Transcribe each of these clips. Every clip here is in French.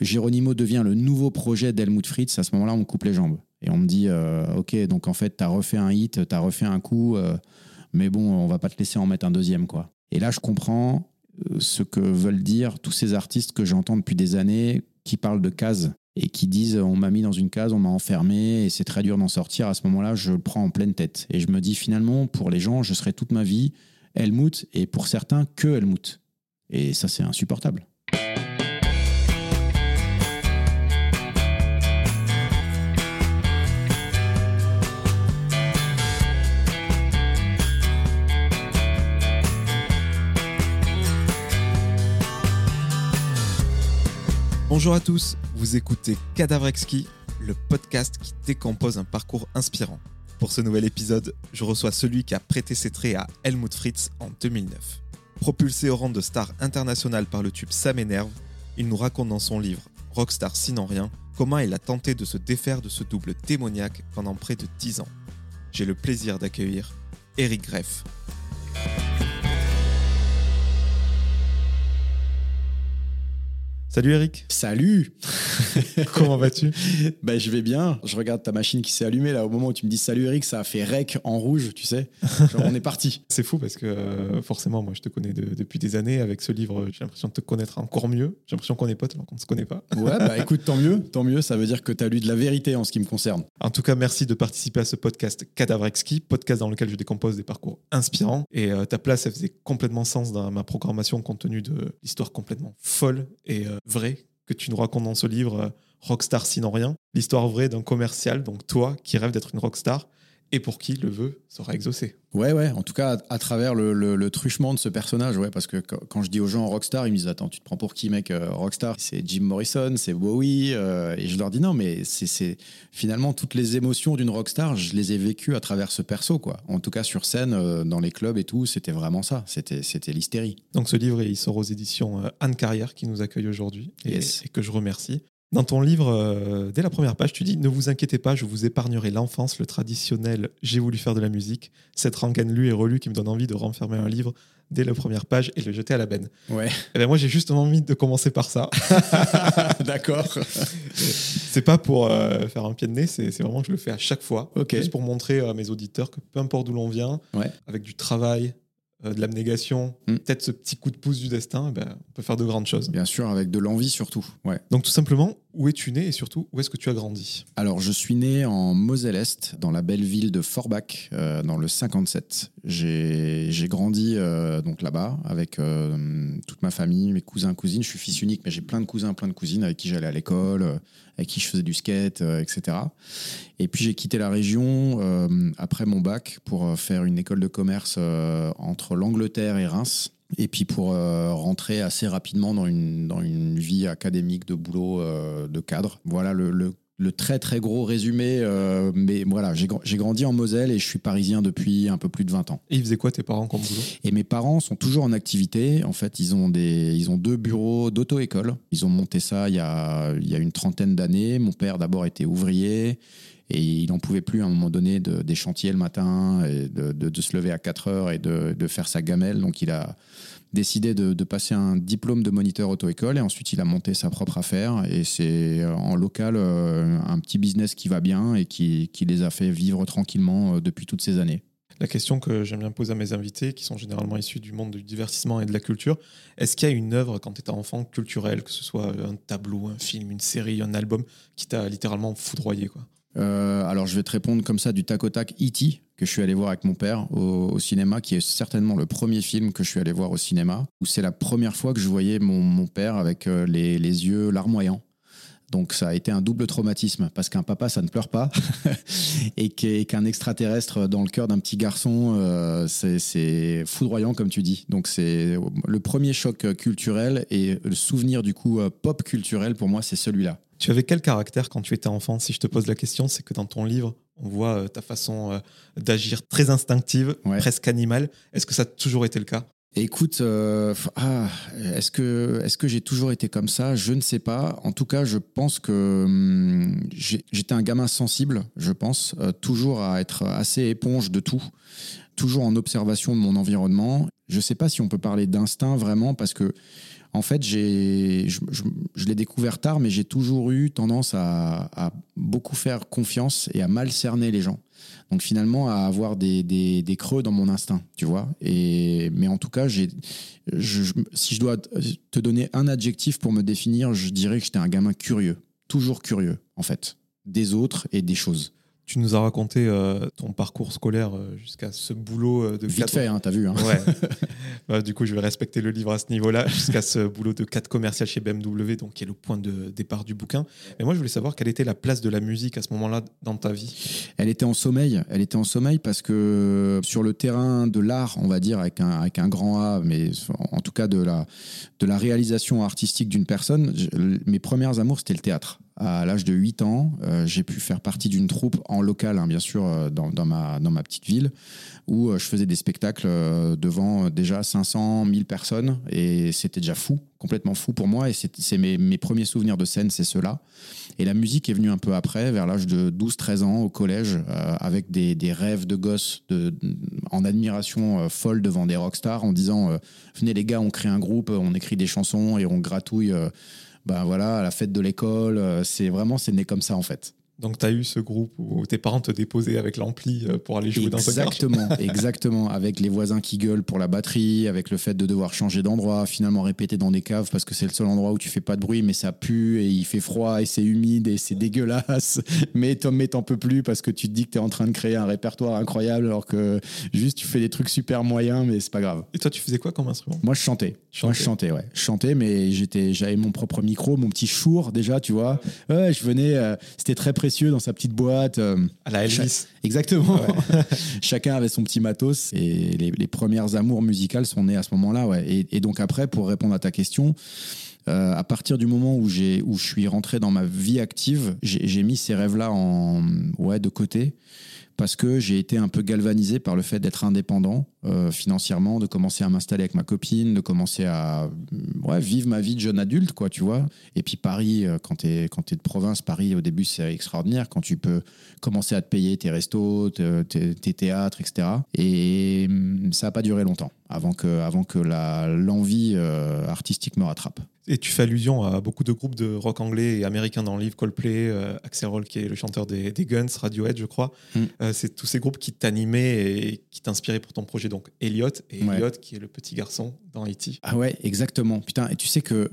Geronimo devient le nouveau projet d'Helmut Fritz, à ce moment-là, on me coupe les jambes. Et on me dit, euh, ok, donc en fait, tu as refait un hit, tu as refait un coup, euh, mais bon, on va pas te laisser en mettre un deuxième, quoi. Et là, je comprends euh, ce que veulent dire tous ces artistes que j'entends depuis des années qui parlent de cases et qui disent on m'a mis dans une case, on m'a enfermé et c'est très dur d'en sortir. À ce moment-là, je le prends en pleine tête. Et je me dis finalement, pour les gens, je serai toute ma vie Helmut et pour certains que Helmut. Et ça, c'est insupportable. Bonjour à tous, vous écoutez Cadavrexki, le podcast qui décompose un parcours inspirant. Pour ce nouvel épisode, je reçois celui qui a prêté ses traits à Helmut Fritz en 2009. Propulsé au rang de star internationale par le tube Ça m'énerve, il nous raconte dans son livre Rockstar sinon rien comment il a tenté de se défaire de ce double démoniaque pendant près de 10 ans. J'ai le plaisir d'accueillir Eric Greff. Salut Eric. Salut Comment vas-tu? Ben je vais bien. Je regarde ta machine qui s'est allumée là au moment où tu me dis salut Eric, ça a fait rec en rouge, tu sais. Genre, on est parti. C'est fou parce que euh, forcément, moi je te connais de- depuis des années. Avec ce livre, j'ai l'impression de te connaître encore mieux. J'ai l'impression qu'on est potes alors qu'on ne se connaît pas. Ouais, bah écoute, tant mieux, tant mieux. Ça veut dire que tu as lu de la vérité en ce qui me concerne. En tout cas, merci de participer à ce podcast Cadavrexki, podcast dans lequel je décompose des parcours inspirants. Et euh, ta place, elle faisait complètement sens dans ma programmation compte tenu de l'histoire complètement folle et euh, vraie que tu nous racontes dans ce livre, euh, Rockstar sinon rien. L'histoire vraie d'un commercial, donc toi qui rêves d'être une rockstar et pour qui le vœu sera exaucé. Ouais, ouais, en tout cas, à, à travers le, le- le truchement de ce personnage, ouais, parce que quand, quand je dis aux gens rockstar, ils me disent Attends, tu te prends pour qui, mec Euh, Rockstar, c'est Jim Morrison, c'est Bowie. euh, et je leur dis Non, mais c'est- c'est finalement toutes les émotions d'une rockstar, je les ai vécues à travers ce perso, quoi. En tout cas, sur scène, euh, dans les clubs et tout, c'était vraiment ça. C'était c'était l'hystérie. Donc ce livre, il sort aux éditions Anne Carrière qui nous accueille aujourd'hui et que je remercie. Dans ton livre, euh, dès la première page, tu dis Ne vous inquiétez pas, je vous épargnerai l'enfance, le traditionnel J'ai voulu faire de la musique, cette rengaine lue et relue qui me donne envie de renfermer un livre dès la première page et le jeter à la benne. Ouais, Et ben moi, j'ai justement envie de commencer par ça. d'accord. c'est pas pour euh, faire un pied de nez, c'est vraiment que je le fais à chaque fois. Ok. Juste pour montrer à mes auditeurs que peu importe d'où l'on vient, Ouais. avec du travail, euh, de l'abnégation, Mm. peut-être ce petit coup de pouce du destin, eh ben, on peut faire de grandes choses. Bien sûr, avec de l'envie surtout. Ouais. Donc tout simplement, où es-tu né et surtout, où est-ce que tu as grandi? Alors, je suis né en Moselle-Est, dans la belle ville de Forbach, euh, dans le 57. J'ai grandi euh, donc là-bas avec euh, toute ma famille, mes cousins, cousines. Je suis fils unique, mais j'ai plein de cousins, plein de cousines avec qui j'allais à l'école, avec qui je faisais du skate, etc. Et puis j'ai quitté la région après mon bac pour faire une école de commerce entre l'Angleterre et Reims. Et puis pour euh, rentrer assez rapidement dans une, dans une vie académique de boulot euh, de cadre. Voilà le, le- le très très gros résumé. euh, mais voilà, j'ai gr- j'ai grandi en Moselle et je suis parisien depuis un peu plus de 20 ans. Et ils faisaient quoi tes parents comme boulot? Et mes parents sont toujours en activité. En fait, ils ont, des, ils ont deux bureaux d'auto-école. Ils ont monté ça il y a, il y a une trentaine d'années. Mon père, d'abord, était ouvrier. Et il n'en pouvait plus à un moment donné de, des chantiers le matin, et de, de- de se lever à 4 heures et de, de faire sa gamelle. Donc il a décidé de, passer un diplôme de moniteur auto-école et ensuite il a monté sa propre affaire. Et c'est euh, en local euh, un petit business qui va bien et qui, qui les a fait vivre tranquillement euh, depuis toutes ces années. La question que j'aime bien poser à mes invités, qui sont généralement issus du monde du divertissement et de la culture, est-ce qu'il y a une œuvre quand tu étais enfant culturelle, que ce soit un tableau, un film, une série, un album, qui t'a littéralement foudroyé quoi? Euh, alors, je vais te répondre comme ça du tac au tac. E.T., que je suis allé voir avec mon père au, cinéma, qui est certainement le premier film que je suis allé voir au cinéma, où c'est la première fois que je voyais mon, père avec euh, les, yeux larmoyants. Donc, ça a été un double traumatisme, parce qu'un papa, ça ne pleure pas, et qu'un extraterrestre dans le cœur d'un petit garçon, euh, c'est- foudroyant, comme tu dis. Donc, c'est le premier choc culturel, et le souvenir, du coup, pop culturel, pour moi, c'est celui-là. Tu avais quel caractère quand tu étais enfant Si je te pose la question, c'est que dans ton livre, on voit euh, ta façon euh, d'agir très instinctive, Ouais. presque animale. Est-ce que ça a toujours été le cas? Écoute, euh, ah, est-ce que, est que j'ai toujours été comme ça? Je ne sais pas. En tout cas, je pense que hum, j'étais un gamin sensible, je pense, euh, toujours à être assez éponge de tout, toujours en observation de mon environnement. Je ne sais pas si on peut parler d'instinct vraiment, parce que En fait, j'ai, je, l'ai découvert tard, mais j'ai toujours eu tendance à, beaucoup faire confiance et à mal cerner les gens. Donc finalement, à avoir des, des, creux dans mon instinct, tu vois. Et, mais en tout cas, j'ai, si je dois te donner un adjectif pour me définir, je dirais que j'étais un gamin curieux. Toujours curieux, en fait. Des autres et des choses. Tu nous as raconté euh, ton parcours scolaire euh, jusqu'à ce boulot euh, de Vite cadre- fait, hein, t'as vu. hein. Ouais. Bah, du coup, je vais respecter le livre à ce niveau-là, jusqu'à ce boulot de cadre commercial chez BMW, donc qui est le point de départ du bouquin. Mais moi, je voulais savoir quelle était la place de la musique à ce moment-là dans ta vie. Elle était en sommeil. Elle était en sommeil parce que sur le terrain de l'art, on va dire avec un, avec un grand A, mais en tout cas de la, de la réalisation artistique d'une personne, je- mes premières amours, c'était le théâtre. À l'âge de 8 ans, euh, j'ai pu faire partie d'une troupe en local, hein, bien sûr, euh, dans, ma, petite ville, où euh, je faisais des spectacles devant déjà 500, 1000 personnes. Et c'était déjà fou, complètement fou pour moi. Et c'est mes, premiers souvenirs de scène, c'est ceux-là. Et la musique est venue un peu après, vers l'âge de 12-13 ans, au collège, avec des, rêves de gosse en admiration folle devant des rockstars, en disant Venez les gars, on crée un groupe, on écrit des chansons et on gratouille ben voilà, à la fête de l'école. Euh, C'est vraiment, c'est né comme ça en fait. Donc, tu as eu ce groupe où tes parents te déposaient avec l'ampli euh, pour aller jouer dans ce. Exactement, exactement. Avec les voisins qui gueulent pour la batterie, avec le fait de devoir changer d'endroit, finalement répéter dans des caves parce que c'est le seul endroit où tu fais pas de bruit, mais ça pue et il fait froid et c'est humide et c'est dégueulasse. Mais t'en mais t'en peux plus parce que tu te dis que t'es en train de créer un répertoire incroyable alors que juste tu fais des trucs super moyens, mais c'est pas grave. Et toi, tu faisais quoi comme instrument? Moi, je chantais. Moi, je chantais, ouais. Je chantais, mais j'étais, j'avais mon propre micro, mon petit chour déjà, tu vois. Ouais, je venais, euh, c'était très précieux dans sa petite boîte. euh, À la Elvis. Exactement. Chacun avait son petit matos et les, les premières amours musicales sont nées à ce moment-là. Ouais. Et, et donc après, pour répondre à ta question, euh, à partir du moment où, j'ai, où je suis rentré dans ma vie active, j'ai, j'ai mis ces rêves-là en, ouais, de côté parce que j'ai été un peu galvanisé par le fait d'être indépendant euh, financièrement, de commencer à m'installer avec ma copine, de commencer à mm, vivre ma vie de jeune adulte, quoi, tu vois. Et puis Paris, euh, quand tu es, quand de province, Paris, au début, c'est extraordinaire quand tu peux commencer à te payer tes restos, te- tes, théâtres, etc. Et mm, ça n'a pas duré longtemps avant que, avant que l'envie euh, artistique me rattrape. Et tu fais allusion à beaucoup de groupes de rock anglais et américains dans le livre, Coldplay, euh, Axel Roll qui est le chanteur des, des Guns, Radiohead je crois. Mm. Euh, c'est tous ces groupes qui t'animaient et qui t'inspiraient pour ton projet. Donc Elliot, et Ouais. Elliot qui est le petit garçon dans E.T. Ah ouais, exactement. Putain, et tu sais que.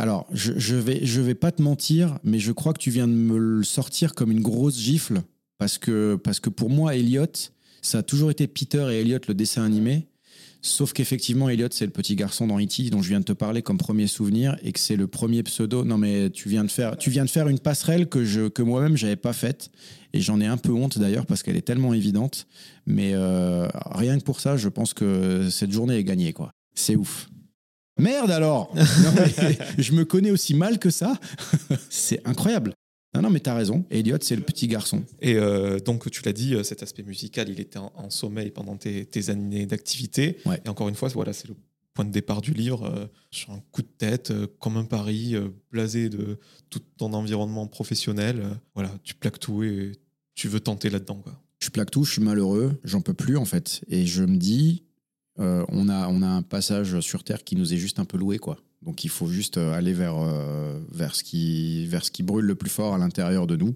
Alors, je, je vais, je vais pas te mentir, mais je crois que tu viens de me le sortir comme une grosse gifle. Parce que, parce que pour moi, Elliot, ça a toujours été Peter et Elliot, le dessin animé. Sauf qu'effectivement, Elliot, c'est le petit garçon dans E.T. dont je viens de te parler comme premier souvenir et que c'est le premier pseudo. Non, mais tu viens de faire, tu viens de faire une passerelle que, je, que moi-même, j'avais pas faite. Et j'en ai un peu honte d'ailleurs parce qu'elle est tellement évidente. Mais euh, rien que pour ça, je pense que cette journée est gagnée, quoi. C'est ouf. Merde alors Non, Je me connais aussi mal que ça C'est incroyable. Non, non, mais t'as raison. Elliot, c'est le petit garçon. Et euh, donc tu l'as dit, euh, cet aspect musical, il était en, en sommeil pendant tes, tes années d'activité. Ouais. Et encore une fois, voilà, c'est le point de départ du livre, euh, sur un coup de tête, euh, comme un pari, blasé de tout ton environnement professionnel. voilà, tu plaques tout et tu veux tenter là-dedans. quoi. Je plaque tout, je suis malheureux, j'en peux plus en fait. Et je me dis, on, a, on a un passage sur Terre qui nous est juste un peu loué, quoi. Donc il faut juste euh, aller vers, euh, vers, ce qui, vers ce qui brûle le plus fort à l'intérieur de nous.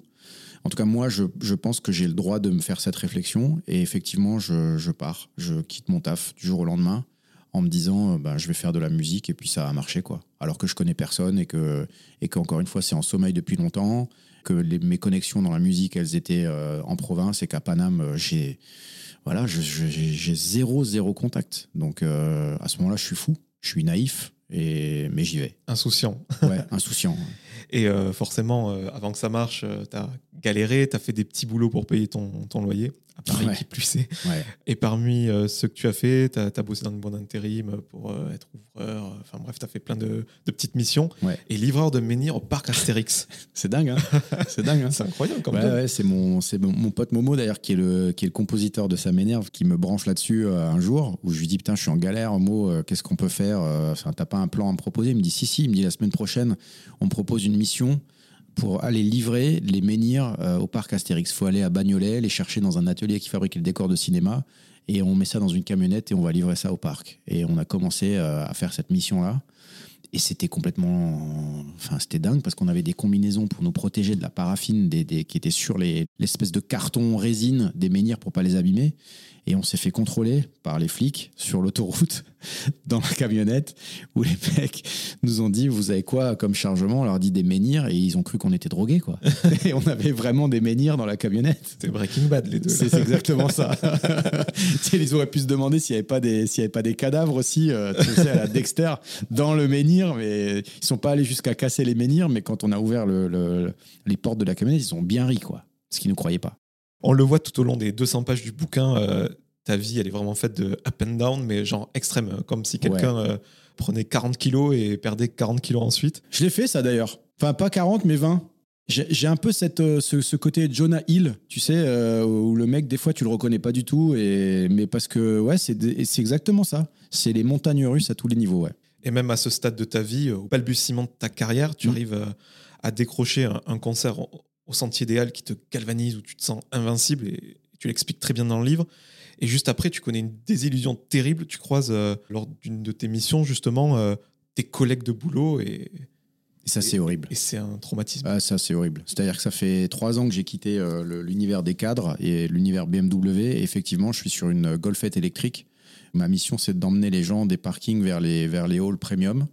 En tout cas, moi, je, je pense que j'ai le droit de me faire cette réflexion. Et effectivement, je, je pars, je quitte mon taf du jour au lendemain en me disant, bah, je vais faire de la musique et puis ça a marché, quoi. Alors que je connais personne et que, et qu'encore une fois, c'est en sommeil depuis longtemps, que les- mes connexions dans la musique, elles étaient en province et qu'à Paname, j'ai voilà, j'ai zéro, zéro contact. Donc à ce moment-là, je suis fou, je suis naïf, et, mais j'y vais. Insouciant. Ouais, insouciant. Et euh, forcément, euh, avant que ça marche, tu as galéré, tu as fait des petits boulots pour payer ton, ton loyer, à Paris Ouais. qui plus est. Ouais. Et parmi euh, ceux que tu as fait, tu as, bossé dans une boîte d'intérim pour euh, être ouvreur. euh, Enfin bref, tu as fait plein de, de petites missions. Ouais. Et livreur de menhir au parc Astérix. C'est dingue, hein C'est dingue, hein C'est incroyable Ouais, job. ouais, c'est mon, c'est mon, mon pote Momo d'ailleurs qui est le qui est le compositeur de Ça m'énerve qui me branche là-dessus euh, un jour où je lui dis putain je suis en galère Mo euh, qu'est-ce qu'on peut faire euh, t'as pas un plan à me proposer il me dit si si il me dit la semaine prochaine on me propose une mission pour aller livrer les menhirs euh, au parc Astérix faut aller à Bagnolet les chercher dans un atelier qui fabrique le décor de cinéma et on met ça dans une camionnette et on va livrer ça au parc et on a commencé euh, à faire cette mission là Et c'était complètement. Enfin, c'était dingue parce qu'on avait des combinaisons pour nous protéger de la paraffine des, qui étaient sur les- l'espèce de carton résine des menhirs pour pas les abîmer. Et on s'est fait contrôler par les flics sur l'autoroute, dans la camionnette, où les mecs nous ont dit Vous avez quoi comme chargement? On leur dit des menhirs et ils ont cru qu'on était drogués, quoi. et on avait vraiment des menhirs dans la camionnette. C'était Breaking Bad, les deux. C'est exactement ça. ils auraient pu se demander s'il n'y avait, pas des- y avait pas des cadavres aussi, euh, tu sais, à la Dexter, dans le menhir. Mais ils sont pas allés jusqu'à casser les menhirs, mais quand on a ouvert le- le- les portes de la camionnette, ils ont bien ri, quoi. Ce qu'ils ne croyaient pas. On le voit tout au long des 200 pages du bouquin. euh, ta vie, elle est vraiment faite de up and down, mais genre extrême. euh, Comme si quelqu'un euh, prenait 40 kilos et perdait 40 kilos ensuite. Je l'ai fait, ça d'ailleurs. Enfin, pas 40, mais 20. J'ai un peu cette, euh, ce, ce côté Jonah Hill, tu sais, euh, où le mec, des fois, tu le reconnais pas du tout. Et, mais parce que, ouais, c'est exactement ça. C'est les montagnes russes à tous les niveaux, ouais. Et même à ce stade de ta vie, au balbutiement de ta carrière, tu Mm. arrives à décrocher un, un concert au, au Sentier des Halles qui te galvanise, où tu te sens invincible, et tu l'expliques très bien dans le livre. Et juste après, tu connais une désillusion terrible. Tu croises, euh, lors d'une de tes missions, justement, euh, tes collègues de boulot, et, Et ça, c'est horrible. et c'est un traumatisme. Ah, ça, c'est horrible. C'est-à-dire que ça fait trois ans que j'ai quitté euh, l'univers des cadres et l'univers BMW. Et effectivement, je suis sur une Golfette électrique. Ma mission, c'est d'emmener les gens des parkings vers les, vers les halls premium.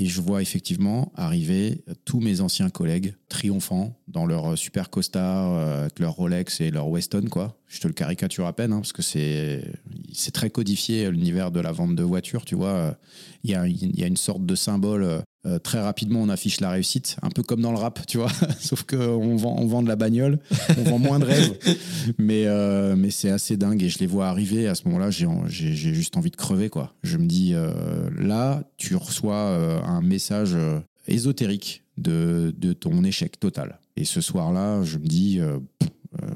Et je vois effectivement arriver tous mes anciens collègues triomphants dans leur super costard, euh, avec leur Rolex et leur Weston, quoi. Je te le caricature à peine, hein, parce que c'est c'est très codifié l'univers de la vente de voitures, tu vois. Il y a, il y a une sorte de symbole. Euh, très rapidement, on affiche la réussite, un peu comme dans le rap, tu vois. Sauf qu'on vend, on vend de la bagnole, on vend moins de rêves. Mais, euh, mais c'est assez dingue et je les vois arriver. À ce moment-là, j'ai j'ai- j'ai juste envie de crever, quoi. Je me dis, euh, là, tu reçois un message ésotérique de, de ton échec total. Et ce soir-là, je me dis, pff,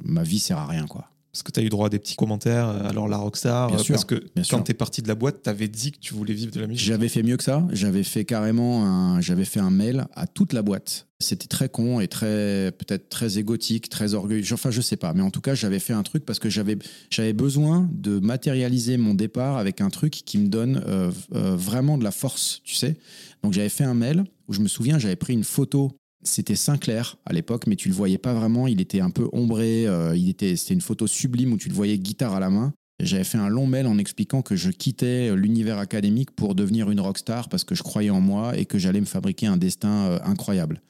ma vie sert à rien, quoi. Parce que tu as eu droit à des petits commentaires, euh, alors la rockstar, Bien euh, sûr, parce que bien quand tu es parti de la boîte, tu avais dit que tu voulais vivre de la musique. J'avais fait mieux que ça. J'avais fait carrément un, j'avais fait un mail à toute la boîte. C'était très con et très, peut-être très égotique, très orgueilleux. Enfin, je sais pas. Mais en tout cas, j'avais fait un truc parce que j'avais, j'avais besoin de matérialiser mon départ avec un truc qui me donne euh, euh, vraiment de la force, tu sais. Donc, j'avais fait un mail où je me souviens, j'avais pris une photo. C'était Sinclair à l'époque, mais tu le voyais pas vraiment. Il était un peu ombré. euh, il était, c'était une photo sublime où tu le voyais guitare à la main. J'avais fait un long mail en expliquant que je quittais l'univers académique pour devenir une rockstar parce que je croyais en moi et que j'allais me fabriquer un destin euh, incroyable.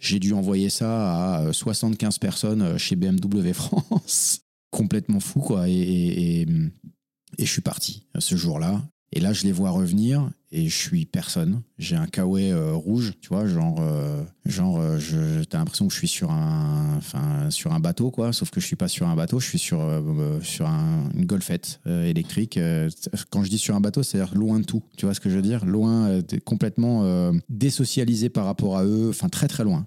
J'ai dû envoyer ça à euh, 75 personnes euh, chez BMW France. Complètement fou, quoi. Et, et, je suis parti ce jour-là. Et là, je les vois revenir et je suis personne. J'ai un kawaii euh, rouge, tu vois, genre, euh, genre, euh, je, t'as l'impression que je suis sur un, enfin, sur un bateau, quoi. Sauf que je suis pas sur un bateau, je suis sur, euh, euh, sur un- une golfette électrique. Quand je dis sur un bateau, c'est-à-dire loin de tout. Tu vois ce que je veux dire? Loin, complètement désocialisé par rapport à eux. Enfin, très très loin.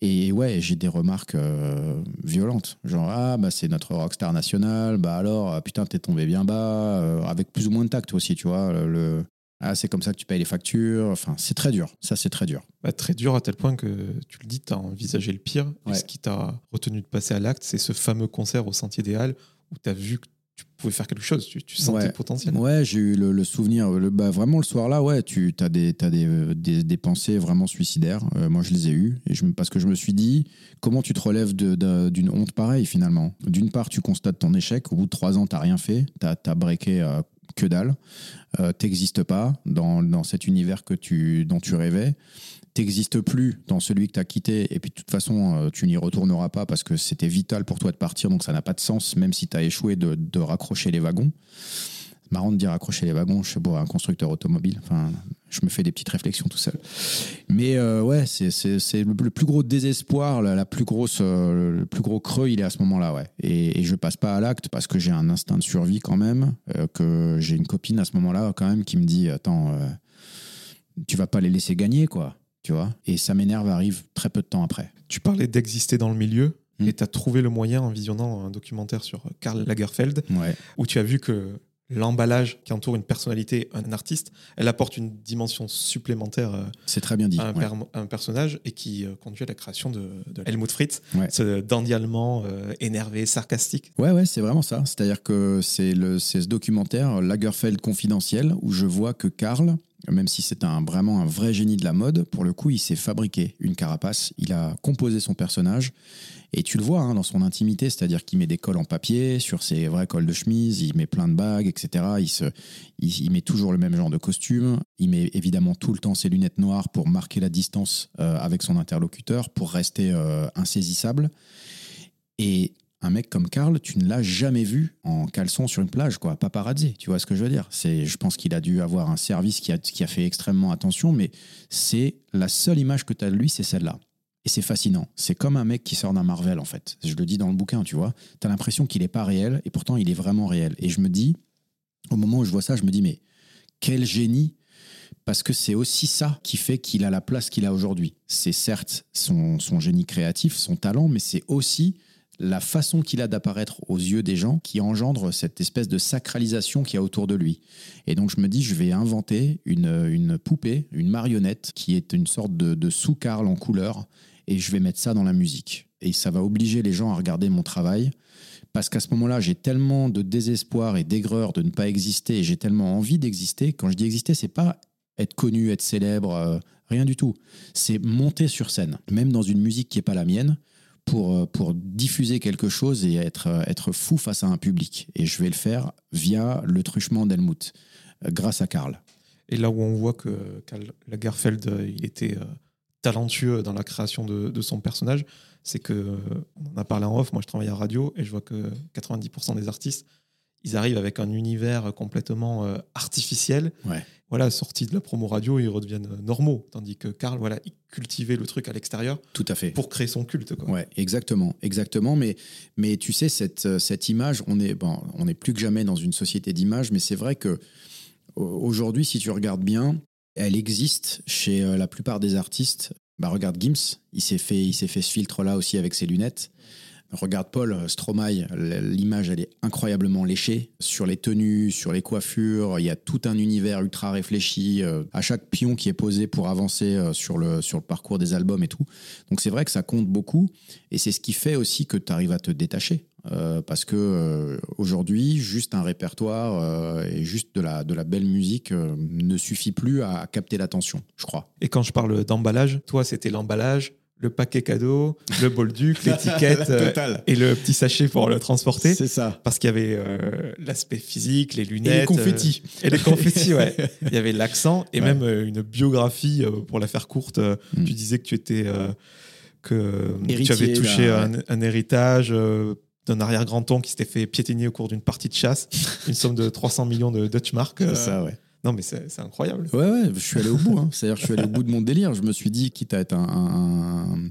Et ouais, j'ai des remarques violentes. Genre, ah, bah, c'est notre rockstar national. Bah alors, putain, t'es tombé bien bas. avec plus ou moins de tact aussi, tu vois. Le- ah, c'est comme ça que tu payes les factures. Enfin, c'est très dur. Ça, c'est très dur. Bah, très dur à tel point que tu le dis, tu as envisagé le pire. Et ce qui t'a retenu de passer à l'acte, c'est ce fameux concert au Sentier des Halles où tu as vu que tu pouvais faire quelque chose. Tu, tu sentais Ouais. le potentiel. Ouais, j'ai eu le, le souvenir. Le, bah, vraiment, le soir-là, ouais, tu as, des, t'as des, des, des pensées vraiment suicidaires. Euh, moi, je les ai eues. Et je, parce que je me suis dit, comment tu te relèves d'une honte pareille, finalement? D'une part, tu constates ton échec. Au bout de trois ans, tu n'as rien fait. Tu as, breaké euh, que dalle. Euh, T'existes pas dans, dans cet univers que tu, dont tu rêvais. T'existes plus dans celui que tu as quitté. Et puis, de toute façon, euh, tu n'y retourneras pas parce que c'était vital pour toi de partir. Donc, ça n'a pas de sens, même si tu as échoué, de, de raccrocher les wagons. Marrant de dire accrocher les wagons, je suis beau un constructeur automobile. Enfin, je me fais des petites réflexions tout seul. Mais euh, ouais, c'est, c'est, c'est le, plus gros désespoir, la, la plus grosse, euh, le plus gros creux, il est à ce moment-là, ouais. Et, et je passe pas à l'acte parce que j'ai un instinct de survie quand même, euh, que j'ai une copine à ce moment-là quand même qui me dit, attends, euh, tu vas pas les laisser gagner, quoi. Tu vois Et ça m'énerve arrive très peu de temps après. Tu parlais d'exister dans le milieu Mm. et tu as trouvé le moyen en visionnant un documentaire sur Karl Lagerfeld Ouais. où tu as vu que l'emballage qui entoure une personnalité, un artiste, elle apporte une dimension supplémentaire euh, C'est très bien dit. à un, ouais. per- un personnage et qui euh, conduit à la création de, de Helmut Fritz, Ouais. ce dandy allemand euh, énervé, sarcastique. Ouais, ouais, c'est vraiment ça. C'est-à-dire que c'est le, c'est ce documentaire Lagerfeld confidentiel où je vois que Karl, même si c'est un, vraiment un vrai génie de la mode, pour le coup, il s'est fabriqué une carapace, il a composé son personnage, et tu le vois hein, dans son intimité, c'est-à-dire qu'il met des cols en papier sur ses vrais cols de chemise, il met plein de bagues, etc. Il, se, il, met toujours le même genre de costume, il met évidemment tout le temps ses lunettes noires pour marquer la distance euh, avec son interlocuteur, pour rester euh, insaisissable. Et un mec comme Karl, tu ne l'as jamais vu en caleçon sur une plage, quoi, paparazzi, tu vois ce que je veux dire C'est, Je pense qu'il a dû avoir un service qui a, qui a fait extrêmement attention, mais c'est la seule image que tu as de lui, c'est celle-là. Et c'est fascinant. C'est comme un mec qui sort d'un Marvel, en fait. Je le dis dans le bouquin, tu vois. Tu as l'impression qu'il n'est pas réel, et pourtant il est vraiment réel. Et je me dis, au moment où je vois ça, je me dis, mais quel génie parce que c'est aussi ça qui fait qu'il a la place qu'il a aujourd'hui. C'est certes son, son, génie créatif, son talent, mais c'est aussi la façon qu'il a d'apparaître aux yeux des gens qui engendre cette espèce de sacralisation qu'il y a autour de lui. Et donc je me dis, je vais inventer une, poupée, une marionnette qui est une sorte de, sous-carl en couleur, et je vais mettre ça dans la musique. Et ça va obliger les gens à regarder mon travail, parce qu'à ce moment-là, j'ai tellement de désespoir et d'aigreur de ne pas exister, et j'ai tellement envie d'exister. Quand je dis exister, c'est pas être connu, être célèbre, euh, rien du tout. C'est monter sur scène, même dans une musique qui n'est pas la mienne pour, euh, pour diffuser quelque chose et être, euh, être fou face à un public. Et je vais le faire via le truchement d'Helmut, euh, grâce à Karl. Et là où on voit que Karl Lagerfeld, il était talentueux dans la création de, son personnage, c'est que, on en a parlé en off, moi je travaille à radio et je vois que 90% des artistes ils arrivent avec un univers complètement euh, artificiel. Voilà, sorti de la promo radio, ils redeviennent normaux. Tandis que Karl, voilà, il cultivait le truc à l'extérieur. Tout à fait. Pour créer son culte. Quoi. Ouais, exactement, exactement. Mais, mais tu sais, cette, euh, cette image, on est, bon, on est plus que jamais dans une société d'image, mais c'est vrai que aujourd'hui, si tu regardes bien, elle existe chez euh, la plupart des artistes. Bah, regarde Gims, il s'est fait, il s'est fait ce filtre-là aussi avec ses lunettes. Regarde Paul Stromae, l'image elle est incroyablement léchée sur les tenues, sur les coiffures. Il y a tout un univers ultra réfléchi euh, à chaque pion qui est posé pour avancer euh, sur le sur le parcours des albums et tout. Donc c'est vrai que ça compte beaucoup et c'est ce qui fait aussi que tu arrives à te détacher. Euh, parce que aujourd'hui, juste un répertoire et juste de la, de la belle musique ne suffit plus à capter l'attention, je crois. Et quand je parle d'emballage, toi, c'était l'emballage, le paquet cadeau, le bol duc, l'étiquette euh, et le petit sachet pour le transporter. C'est ça. Parce qu'il y avait euh, l'aspect physique, les lunettes. Et les confettis. Euh, et les confettis, ouais. Il y avait l'accent et même une biographie, pour la faire courte. Mm. Tu disais que tu étais. que tu avais touché un, héritage d'un arrière-grand-oncle qui s'était fait piétiner au cours d'une partie de chasse, une somme de 300 millions de Dutch mark. C'est ça, ouais. Non, mais c'est incroyable. Ouais, ouais, je suis allé au bout. Hein. C'est-à-dire, je suis allé au bout de mon délire. Je me suis dit, quitte à être un,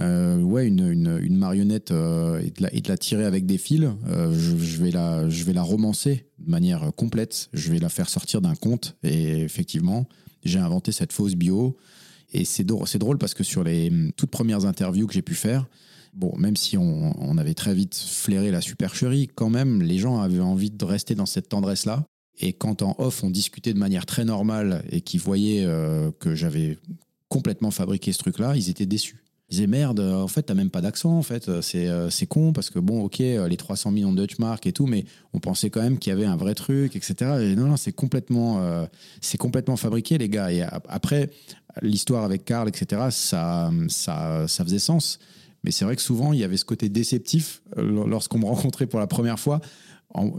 euh, ouais, une, une, marionnette euh, et, de la, tirer avec des fils, euh, je, vais la, je vais la romancer de manière complète. Je vais la faire sortir d'un conte. Et effectivement, j'ai inventé cette fausse bio. Et c'est drôle, drôle parce que sur les toutes premières interviews que j'ai pu faire, bon, même si on, avait très vite flairé la supercherie, quand même, les gens avaient envie de rester dans cette tendresse-là. Et quand en off, on discutait de manière très normale et qu'ils voyaient euh, que j'avais complètement fabriqué ce truc-là, ils étaient déçus. Ils disaient merde, en fait, t'as même pas d'accent, en fait, c'est, euh, con parce que bon, ok, euh, les 300 millions de Dutchmark et tout, mais on pensait quand même qu'il y avait un vrai truc, etc. Et non, non, c'est complètement, complètement fabriqué, les gars. Et après, l'histoire avec Karl, etc., ça, ça, ça faisait sens. Mais c'est vrai que souvent, il y avait ce côté déceptif lorsqu'on me rencontrait pour la première fois.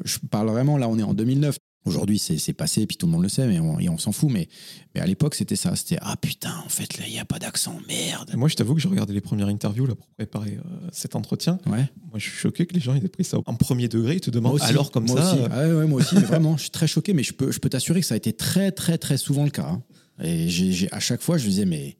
je parle vraiment, là, on est en 2009. Aujourd'hui, c'est passé, puis tout le monde le sait, mais on, on s'en fout. Mais, mais à l'époque, c'était ça. C'était Ah putain, en fait, là, il n'y a pas d'accent, merde. moi, je t'avoue que j'ai regardé les premières interviews là, pour préparer euh, cet entretien. Ouais. Moi, je suis choqué que les gens aient pris ça en premier degré. Ils te demandent alors comme moi ça. Aussi. Ah ouais, moi aussi, mais vraiment, je suis très choqué. Mais je peux, je peux t'assurer que ça a été très, très, très souvent le cas. Hein. Et à chaque fois, je me disais, mais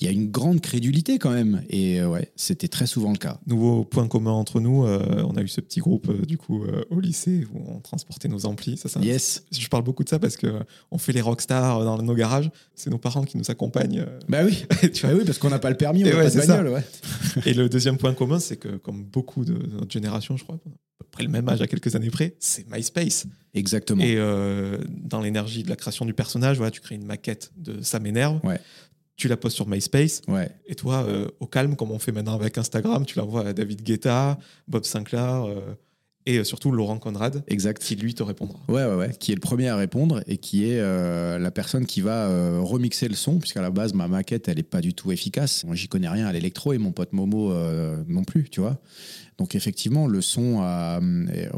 il y a une grande crédulité quand même. Et euh, ouais, c'était très souvent le cas. Nouveau point commun entre nous, euh, on a eu ce petit groupe euh, du coup au lycée où on transportait nos amplis. Ça, ça, yes. Je parle beaucoup de ça parce que on fait les rockstars dans nos garages. C'est nos parents qui nous accompagnent. Bah oui, tu vois, oui parce qu'on n'a pas le permis, on n'a pas de bagnole. Ouais. Et le deuxième point commun, c'est que comme beaucoup de notre génération, je crois, à peu près le même âge à quelques années près, c'est MySpace. Exactement. Et dans l'énergie de la création du personnage, voilà, tu crées une maquette de ça m'énerve. Ouais tu la postes sur MySpace. Ouais. Et toi, euh, au calme, comme on fait maintenant avec Instagram, tu l'envoies à David Guetta, Bob Sinclair. Euh, et surtout Laurent Conrad, Exact. qui lui te répondra. Ouais, ouais, ouais. Qui est le premier à répondre et qui est euh, la personne qui va remixer le son, puisqu'à la base, ma maquette, elle est pas du tout efficace. Moi, j'y connais rien à l'électro et mon pote Momo non plus, tu vois. Donc, effectivement, le son a-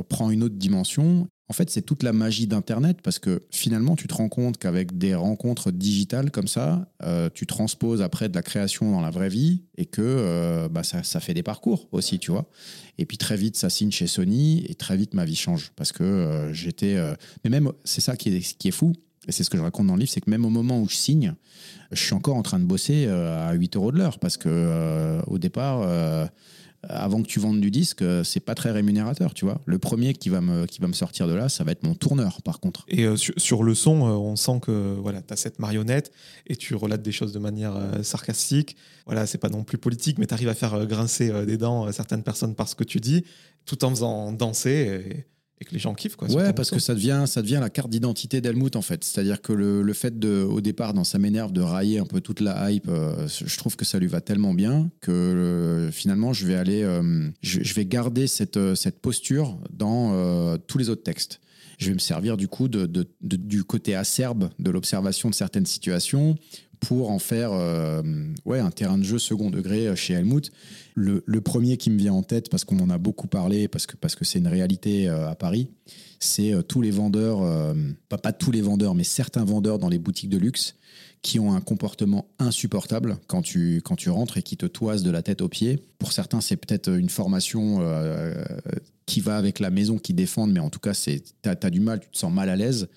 prend une autre dimension. En fait, c'est toute la magie d'Internet parce que finalement, tu te rends compte qu'avec des rencontres digitales comme ça, euh, tu transposes après de la création dans la vraie vie et que euh, bah, ça, fait des parcours aussi, tu vois. Et puis très vite, ça signe chez Sony et très vite, ma vie change parce que euh, j'étais. Mais même, c'est ça qui est, fou. Et c'est ce que je raconte dans le livre, c'est que même au moment où je signe, je suis encore en train de bosser à 8 euros de l'heure parce que au départ, avant que tu vendes du disque, euh, c'est pas très rémunérateur, tu vois. Le premier qui va me, qui va me sortir de là, ça va être mon tourneur, par contre. Et euh, sur, sur le son, euh, on sent que voilà, tu as cette marionnette et tu relates des choses de manière euh, sarcastique. Voilà, c'est pas non plus politique, mais tu arrives à faire euh, grincer euh, des dents euh, certaines personnes par ce que tu dis, tout en faisant danser et que les gens kiffent. Quoi, Ouais, parce que ça devient, ça devient la carte d'identité d'Helmut en fait. C'est-à-dire que le, le fait de, au départ, dans Ça m'énerve, de railler un peu toute la hype, euh, je trouve que ça lui va tellement bien que euh, finalement, je vais aller, euh, je, je vais garder cette, cette posture dans tous les autres textes. Je vais me servir du coup de, de- de- du côté acerbe de l'observation de certaines situations pour en faire euh, ouais, un terrain de jeu second degré euh, chez Helmut. Le, premier qui me vient en tête, parce qu'on en a beaucoup parlé, parce que parce que c'est une réalité euh, à Paris, c'est tous les vendeurs, pas, pas tous les vendeurs, mais certains vendeurs dans les boutiques de luxe qui ont un comportement insupportable quand tu, quand tu rentres et qui te toisent de la tête aux pieds. Pour certains, c'est peut-être une formation qui va avec la maison qui défendent, mais en tout cas, tu as, du mal, tu te sens mal à l'aise.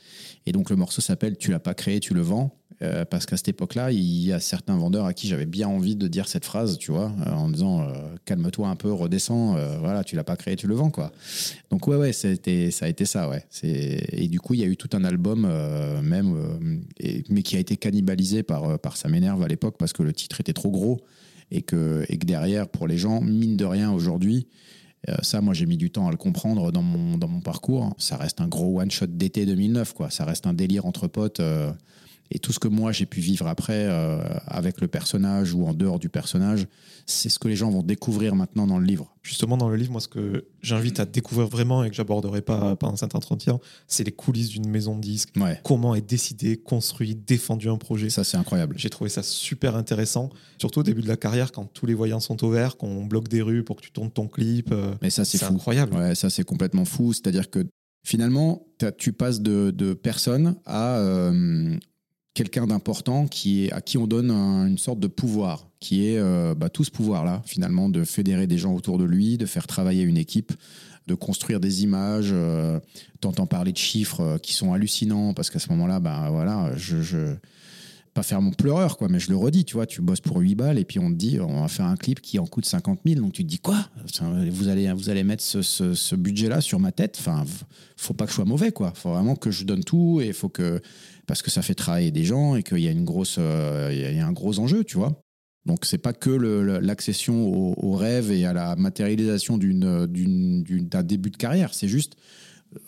Et donc, le morceau s'appelle Tu l'as pas créé, tu le vends. Euh, parce qu'à cette époque-là, il y a certains vendeurs à qui j'avais bien envie de dire cette phrase, tu vois, euh, en disant euh, calme-toi un peu, redescends, euh, voilà, tu l'as pas créé, tu le vends, quoi. Donc ouais, ouais, ça a été ça, ouais. Et du coup, il y a eu tout un album, même, mais qui a été cannibalisé par par ça m'énerve à l'époque parce que le titre était trop gros et que et que derrière, pour les gens, mine de rien, aujourd'hui. ça, moi, j'ai mis du temps à le comprendre dans mon, dans mon parcours. Ça reste un gros one-shot d'été 2009, quoi. Ça reste un délire entre potes. Et tout ce que moi j'ai pu vivre après euh, avec le personnage ou en dehors du personnage, c'est ce que les gens vont découvrir maintenant dans le livre. Justement, dans le livre, moi, ce que j'invite à découvrir vraiment et que j'aborderai pas pendant cet entretien, c'est les coulisses d'une maison de disques. Ouais, Comment est décidé, construit, défendu un projet. ça c'est incroyable. J'ai trouvé ça super intéressant, surtout au début de la carrière, quand tous les voyants sont au vert, qu'on bloque des rues pour que tu tournes ton clip. euh, Mais ça c'est incroyable. Ouais, ça c'est complètement fou. C'est-à-dire que finalement, tu passes de, de personne à euh, quelqu'un d'important qui est à qui on donne un- une sorte de pouvoir, qui est euh, bah, tout ce pouvoir-là, finalement, de fédérer des gens autour de lui, de faire travailler une équipe, de construire des images. Euh, T'entends parler de chiffres euh, qui sont hallucinants parce qu'à ce moment-là, bah voilà, je, je pas faire mon pleureur, quoi, mais je le redis, tu vois, tu bosses pour 8 balles et puis on te dit, on va faire un clip qui en coûte 50 000, donc tu te dis quoi? Vous allez, vous allez mettre ce, budget-là sur ma tête, enfin, faut pas que je sois mauvais, quoi, faut vraiment que je donne tout et faut que, parce que ça fait travailler des gens et qu'il y a une grosse, euh, il y a- un gros enjeu, tu vois. Donc c'est pas que l'accession au, rêve et à la matérialisation d'un début de carrière, c'est juste,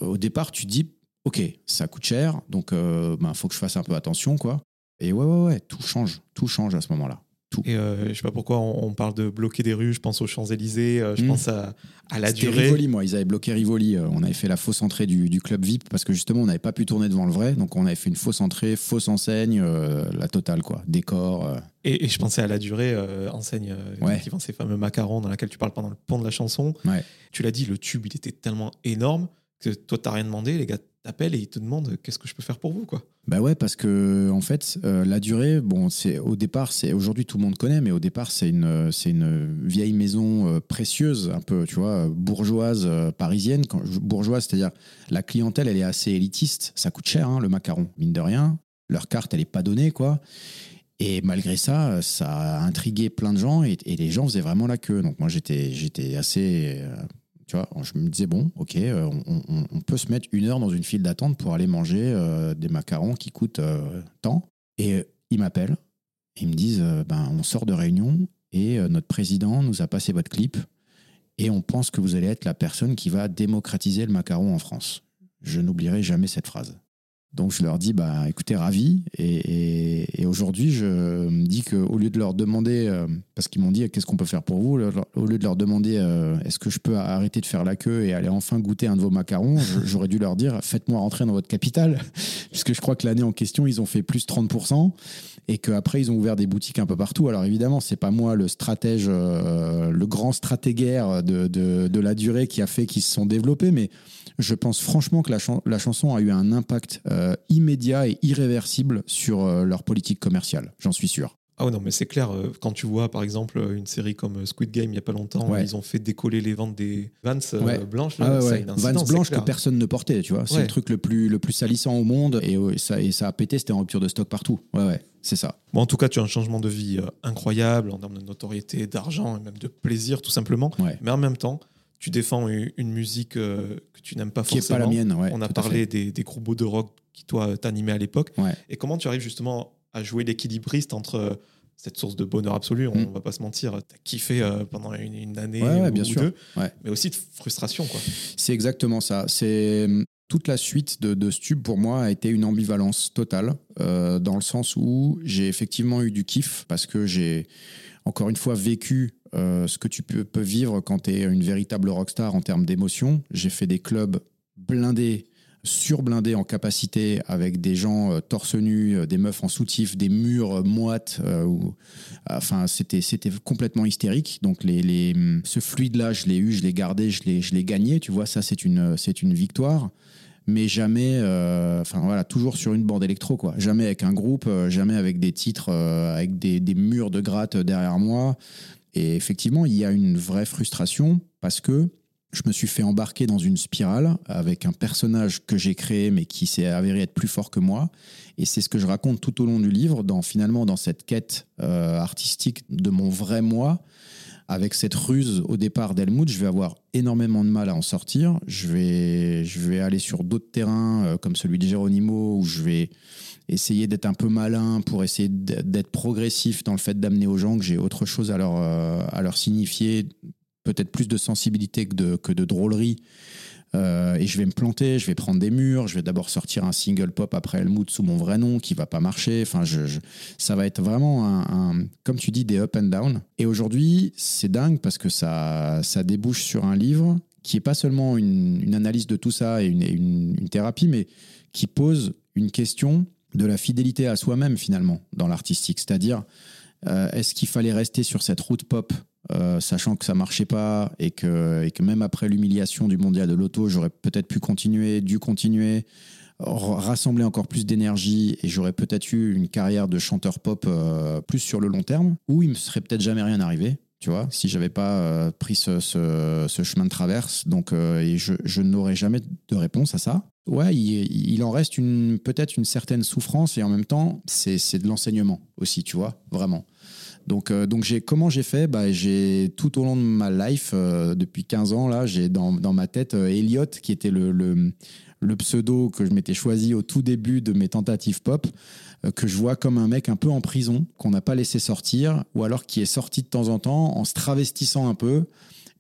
euh, au départ, tu dis, ok, ça coûte cher, donc il ben, faut que je fasse un peu attention, quoi. Et ouais, ouais, ouais, tout change. Tout change à ce moment-là. Et euh, je sais pas pourquoi on, on parle de bloquer des rues, je pense aux Champs-Élysées, euh, je Mm. pense à, à la durée. Rivoli, moi. Ils avaient bloqué Rivoli. Euh, On avait fait la fausse entrée du, du club VIP parce que justement, on n'avait pas pu tourner devant le vrai. Donc, on avait fait une fausse entrée, fausse enseigne, euh, la totale, quoi. Décor. Et, et je pensais à la durée, enseigne Ouais. qui vend ces fameux macarons dans laquelle tu parles pendant le pont de la chanson. Ouais. Tu l'as dit, le tube, il était tellement énorme que toi, t'as rien demandé, les gars t'appellent et ils te demandent qu'est-ce que je peux faire pour vous, quoi? Bah ouais, parce que en fait, euh, la durée, bon, c'est au départ, c'est aujourd'hui tout le monde connaît, mais au départ, c'est une, c'est une vieille maison euh, précieuse, un peu, tu vois, bourgeoise euh, parisienne. Bourgeoise, c'est-à-dire la clientèle, elle est assez élitiste. Ça coûte cher, hein, le macaron, mine de rien. Leur carte, elle est pas donnée, quoi. Et malgré ça, ça a intrigué plein de gens et, et les gens faisaient vraiment la queue. Donc moi, j'étais, assez, je me disais bon, ok, euh, on, peut se mettre une heure dans une file d'attente pour aller manger euh, des macarons qui coûtent euh, tant. Et ils m'appellent, ils me disent, ben, on sort de réunion et notre président nous a passé votre clip et on pense que vous allez être la personne qui va démocratiser le macaron en France. Je n'oublierai jamais cette phrase. Donc je leur dis, bah écoutez, ravi. Et, aujourd'hui, je me dis qu'au lieu de leur demander, euh, parce qu'ils m'ont dit, qu'est-ce qu'on peut faire pour vous, au lieu de leur demander, euh, est-ce que je peux arrêter de faire la queue et aller enfin goûter un de vos macarons, j'aurais dû leur dire, faites-moi rentrer dans votre capitale, puisque je crois que l'année en question, ils ont fait plus 30% et qu'après, ils ont ouvert des boutiques un peu partout. Alors évidemment, c'est pas moi le stratège, euh, le grand stratégaire de, de, de la durée qui a fait qu'ils se sont développés, mais je pense franchement que la, chanson a eu un impact euh, immédiat et irréversible sur euh, leur politique commerciale, j'en suis sûr. Ah non, mais c'est clair, euh, quand tu vois par exemple une série comme Squid Game il n'y a pas longtemps, ils ont fait décoller les ventes des Vans blanches. Là, ah Vans blanches que personne ne portait, tu vois. C'est le truc le plus, le plus salissant au monde et, ça, et ça a pété, c'était en rupture de stock partout. Ouais, ouais, c'est ça. Bon, en tout cas, tu as un changement de vie incroyable en termes de notoriété, d'argent et même de plaisir, tout simplement. Mais en même temps, tu défends une, musique euh, que tu n'aimes pas forcément. Qui n'est pas la mienne, On a parlé des, des groupes de rock qui, toi, t'animaient à l'époque. Et comment tu arrives justement à jouer l'équilibriste entre euh, cette source de bonheur absolu, on, ne mm. va pas se mentir, tu as kiffé euh, pendant une, année ou, bien sûr. deux, mais aussi de frustration. C'est exactement ça. C'est toute la suite de, de Stube, pour moi, a été une ambivalence totale, dans le sens où j'ai effectivement eu du kiff, parce que j'ai, encore une fois, vécu euh, ce que tu peux, vivre quand tu es une véritable rockstar en termes d'émotion. J'ai fait des clubs blindés, surblindés en capacité, avec des gens euh, torse nus, euh, des meufs en soutif, des murs moites. enfin, c'était, complètement hystérique. Donc, les, les, ce fluide-là, je l'ai eu, je l'ai gardé, je l'ai, gagné. Tu vois, ça, c'est une, une victoire mais jamais, enfin voilà, toujours sur une bande électro, quoi. Jamais avec un groupe, jamais avec des titres, avec des, des, murs de gratte derrière moi. Et effectivement, il y a une vraie frustration parce que je me suis fait embarquer dans une spirale avec un personnage que j'ai créé mais qui s'est avéré être plus fort que moi. Et c'est ce que je raconte tout au long du livre, dans, finalement dans cette quête euh, artistique de mon vrai moi. Avec cette ruse au départ d'Helmut, je vais avoir énormément de mal à en sortir. Je vais, je vais aller sur d'autres terrains euh, comme celui de Geronimo où je vais essayer d'être un peu malin pour essayer d'être progressif dans le fait d'amener aux gens que j'ai autre chose à leur, euh, à leur signifier, peut-être plus de sensibilité que de, que de drôlerie. Euh, et je vais me planter, je vais prendre des murs, je vais d'abord sortir un single pop après Helmut sous mon vrai nom qui va pas marcher. Enfin, je, ça va être vraiment un, comme tu dis, des up and down. Et aujourd'hui, c'est dingue parce que ça, ça débouche sur un livre qui est pas seulement une, analyse de tout ça et une, une, une thérapie, mais qui pose une question de la fidélité à soi-même finalement dans l'artistique. C'est-à-dire, est-ce qu'il fallait rester sur cette route pop, euh, sachant que ça marchait pas et que, et que même après l'humiliation du mondial de l'auto, j'aurais peut-être pu continuer, dû continuer, rassembler encore plus d'énergie et j'aurais peut-être eu une carrière de chanteur pop euh, plus sur le long terme, ou il me serait peut-être jamais rien arrivé tu vois, si j'avais pas euh, pris ce, chemin de traverse. Donc, euh, je, n'aurais jamais de réponse à ça. Ouais, il, en reste une, peut-être une certaine souffrance et en même temps, c'est, de l'enseignement aussi, tu vois, vraiment. Donc, euh, donc j'ai, comment j'ai fait? Bah, j'ai, Tout au long de ma life, depuis 15 ans, là, j'ai dans, ma tête Elliot, qui était le, le pseudo que je m'étais choisi au tout début de mes tentatives pop. Euh, que je vois comme un mec un peu en prison, qu'on n'a pas laissé sortir, ou alors qui est sorti de temps en temps en se travestissant un peu,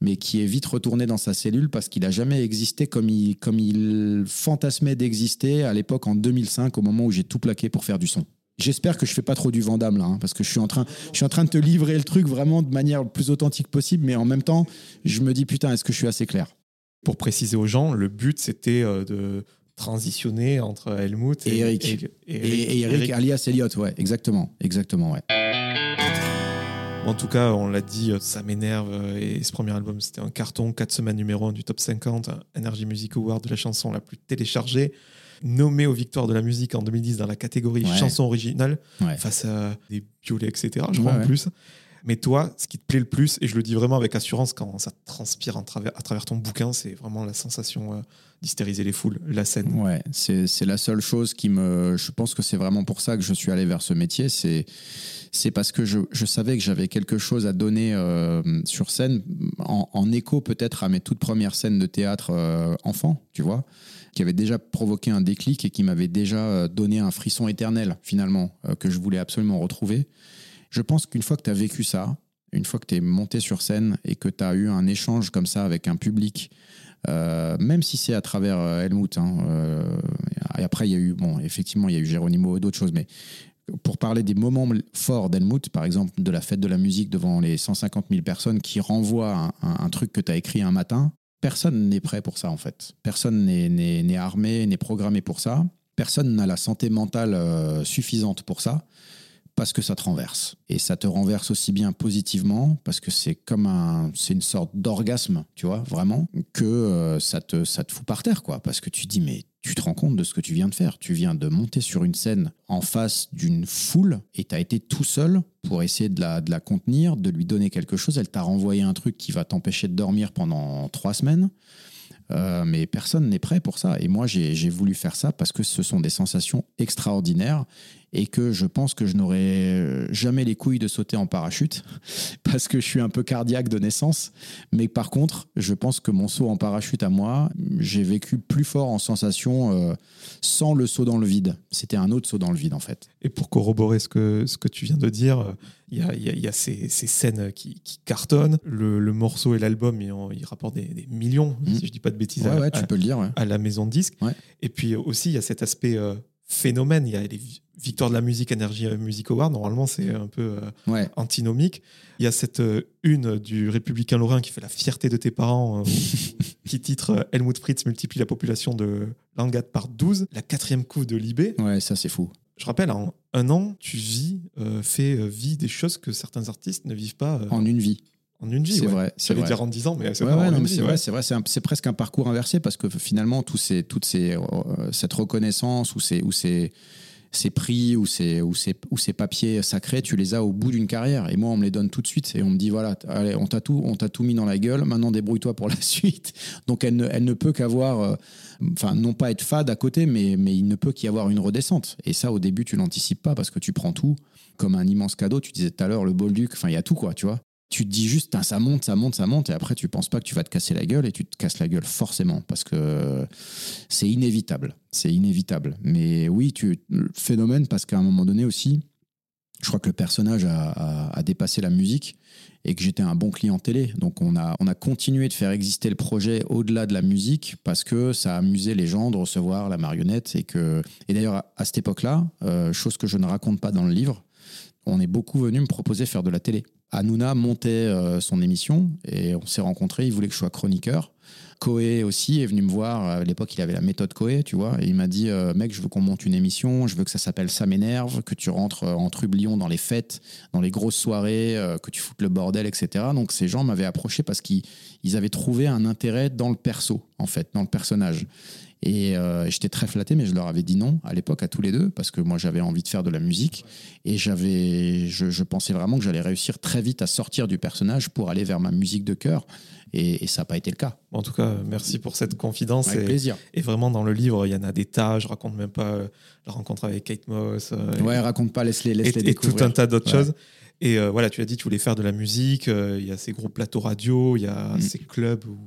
mais qui est vite retourné dans sa cellule parce qu'il n'a jamais existé comme il, comme il fantasmait d'exister à l'époque en 2005, au moment où j'ai tout plaqué pour faire du son. J'espère que je fais pas trop du Vandame là, hein, parce que je suis en train, je suis en train de te livrer le truc vraiment de manière le plus authentique possible, mais en même temps, je me dis putain, est-ce que je suis assez clair? Pour préciser aux gens, le but c'était euh, de transitionner entre Helmut et, Eric. Et, Eric, alias Elliot, ouais, exactement, exactement, ouais. En tout cas, on l'a dit, ça m'énerve. Et ce premier album, c'était un carton, 4 semaines numéro 1 du top 50, Energy Music Award de la chanson la plus téléchargée, nommé aux victoires de la musique en 2010 dans la catégorie chanson originale, face à des violets, etc. Je crois en plus. Mais toi, ce qui te plaît le plus, et je le dis vraiment avec assurance quand ça transpire à travers, ton bouquin, c'est vraiment la sensation euh, d'hystériser les foules, la scène. Ouais, c'est la seule chose qui me. Je pense que c'est vraiment pour ça que je suis allé vers ce métier. C'est parce que je, je savais que j'avais quelque chose à donner euh, sur scène, en, écho peut-être à mes toutes premières scènes de théâtre euh, enfant, tu vois, qui avait déjà provoqué un déclic et qui m'avait déjà donné un frisson éternel finalement, que je voulais absolument retrouver. Je pense qu'une fois que tu as vécu ça, une fois que tu es monté sur scène et que tu as eu un échange comme ça avec un public, euh, même si c'est à travers euh, Helmut, hein, euh, Et après, il y a eu, bon, effectivement, il y a eu Géronimo et d'autres choses, mais pour parler des moments forts d'Helmut, par exemple, de la fête de la musique devant les 150 000 personnes qui renvoient un, truc que tu as écrit un matin, personne n'est prêt pour ça, en fait. Personne n'est armé, n'est programmé pour ça. Personne n'a la santé mentale suffisante pour ça parce que ça te renverse. Et ça te renverse aussi bien positivement, parce que c'est comme un, c'est une sorte d'orgasme, tu vois, vraiment, que euh, ça, te, ça te fout par terre, quoi. Parce que tu dis, mais tu te rends compte de ce que tu viens de faire. Tu viens de monter sur une scène en face d'une foule et tu as été tout seul pour essayer de la, de la contenir, de lui donner quelque chose. Elle t'a renvoyé un truc qui va t'empêcher de dormir pendant trois semaines. Euh, mais personne n'est prêt pour ça. Et moi, j'ai voulu faire ça parce que ce sont des sensations extraordinaires et que je pense que je n'aurais jamais les couilles de sauter en parachute parce que je suis un peu cardiaque de naissance. Mais par contre, je pense que mon saut en parachute à moi, j'ai vécu plus fort en sensation euh, sans le saut dans le vide. C'était un autre saut dans le vide en fait. Et pour corroborer ce que, ce que tu viens de dire, il y a, y a, ces, ces, scènes qui, qui cartonnent. Le, le, morceau et l'album, il, il rapporte des, des millions, mmh. si je dis pas de bêtises, ouais, à, ouais, tu peux le dire, à la maison de disques. Et puis aussi, il y a cet aspect euh, phénomène. Il y a les victoires de la musique, Energy Music Award. Normalement, c'est un peu euh, antinomique. Il y a cette euh, une du Républicain Lorrain qui fait la fierté de tes parents, euh, qui titre Helmut Fritz multiplie la population de Langat par 12. La quatrième couve de Libé. Ouais, ça, c'est fou. Je rappelle, en un an, tu vis, fais vie des choses que certains artistes ne vivent pas. en une vie en une vie. C'est vrai. C'est vrai. dire en 10 ans, mais c'est ouais, vrai. C'est vrai. C'est presque un parcours inversé parce que finalement, tous ces, toutes ces, cette reconnaissance ou ces, ou ces, ces prix ou ces, ou, ces, ou ces papiers sacrés, tu les as au bout d'une carrière. Et moi, on me les donne tout de suite. Et on me dit, voilà, allez, on t'a tout, on t'a tout mis dans la gueule. Maintenant, débrouille-toi pour la suite. Donc, elle ne, elle ne peut qu'avoir, euh, enfin, non pas être fade à côté, mais, mais il ne peut qu'y avoir une redescente. Et ça, au début, tu l'anticipes pas parce que tu prends tout comme un immense cadeau. Tu disais tout à l'heure, le Bolduc, enfin, il y a tout, quoi, tu vois tu te dis juste, ça monte, ça monte, ça monte, et après tu penses pas que tu vas te casser la gueule, et tu te casses la gueule forcément, parce que c'est inévitable. C'est inévitable. Mais oui, tu, phénomène, parce qu'à un moment donné aussi, je crois que le personnage a, dépassé la musique et que j'étais un bon client télé. Donc on a, on a continué de faire exister le projet au-delà de la musique parce que ça amusait les gens de recevoir la marionnette. Et, et d'ailleurs, à, cette époque-là, euh, chose que je ne raconte pas dans le livre, on est beaucoup venu me proposer de faire de la télé. Hanouna montait euh, son émission et on s'est rencontrés. Il voulait que je sois chroniqueur. Coé aussi est venu me voir. À l'époque, il avait la méthode Coé, tu vois. Et il m'a dit euh, Mec, je veux qu'on monte une émission. Je veux que ça s'appelle Ça m'énerve, que tu rentres euh, en trublion dans les fêtes, dans les grosses soirées, que tu foutes le bordel, etc. Donc, ces gens m'avaient approché parce qu'ils avaient trouvé un intérêt dans le perso, en fait, dans le personnage. Et euh, j'étais très flatté, mais je leur avais dit non à l'époque à tous les deux parce que moi j'avais envie de faire de la musique et j'avais, je, pensais vraiment que j'allais réussir très vite à sortir du personnage pour aller vers ma musique de cœur. Et, ça n'a pas été le cas. En tout cas, merci pour cette confidence. Avec plaisir. Et vraiment, dans le livre, il y en a des tas. Je raconte même pas euh, la rencontre avec Kate Moss. Euh, ouais, raconte pas, laisse-les laisse et, découvrir. Et tout un tas d'autres choses. Et voilà, tu as dit, tu voulais faire de la musique. Il y a ces gros plateaux radio, il y a mm. ces clubs où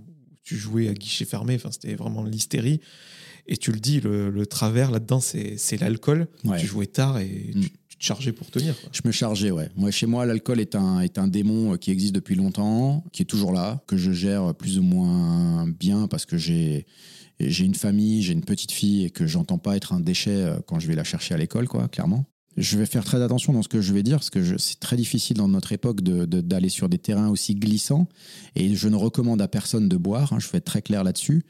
tu jouais à guichet fermé. Enfin, c'était vraiment l'hystérie. Et tu le dis, le, travers là-dedans, c'est l'alcool. Tu jouais tard et mm. tu, te chargeais pour tenir. Je me chargeais, ouais. Moi, chez moi, l'alcool est un, est un démon qui existe depuis longtemps, qui est toujours là, que je gère plus ou moins bien parce que j'ai j'ai une famille, j'ai une petite fille et que j'entends pas être un déchet euh, quand je vais la chercher à l'école, quoi, clairement. Je vais faire très attention dans ce que je vais dire, parce que c'est très difficile dans notre époque d'aller sur des terrains aussi glissants. Et je ne recommande à personne de boire, hein, je vais être très clair là-dessus.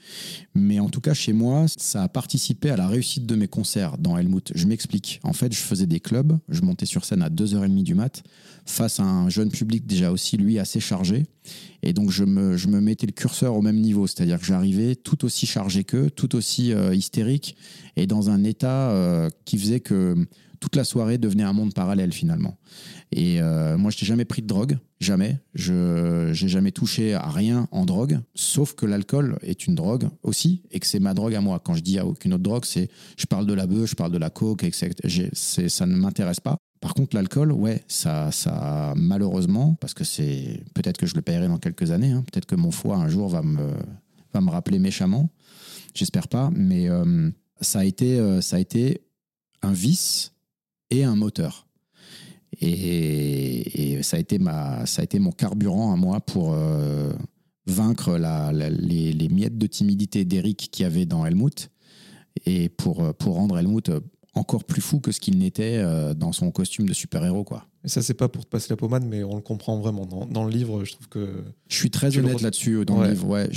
Mais en tout cas, chez moi, ça a participé à la réussite de mes concerts dans Helmut. Je m'explique. En fait, je faisais des clubs, je montais sur scène à 2h30 du mat, face à un jeune public déjà aussi, lui, assez chargé. Et donc, je me, je me mettais le curseur au même niveau, c'est-à-dire que j'arrivais tout aussi chargé qu'eux, tout aussi euh, hystérique, et dans un état euh, qui faisait que toute la soirée devenait un monde parallèle finalement. Et euh, moi, je n'ai jamais pris de drogue, jamais. Je n'ai jamais touché à rien en drogue, sauf que l'alcool est une drogue aussi, et que c'est ma drogue à moi. Quand je dis à aucune autre drogue, c'est je parle de la bœuf, je parle de la coke, etc. Ça ne m'intéresse pas. Par contre, l'alcool, ouais, ça, ça malheureusement, parce que c'est peut-être que je le paierai dans quelques années, hein, peut-être que mon foie un jour va me, va me rappeler méchamment, j'espère pas, mais euh, ça, a été, euh, ça a été un vice et un moteur. Et, ça, a été ma, ça a été mon carburant à moi pour euh, vaincre les, miettes de timidité d'Eric qu'il y avait dans Helmut et pour, pour rendre Helmut encore plus fou que ce qu'il n'était euh, dans son costume de super-héros, quoi. Et ça, c'est pas pour te passer la pommade, mais on le comprend vraiment. Dans, dans le livre, je trouve que. Je suis très honnête là-dessus dans le livre, ouais.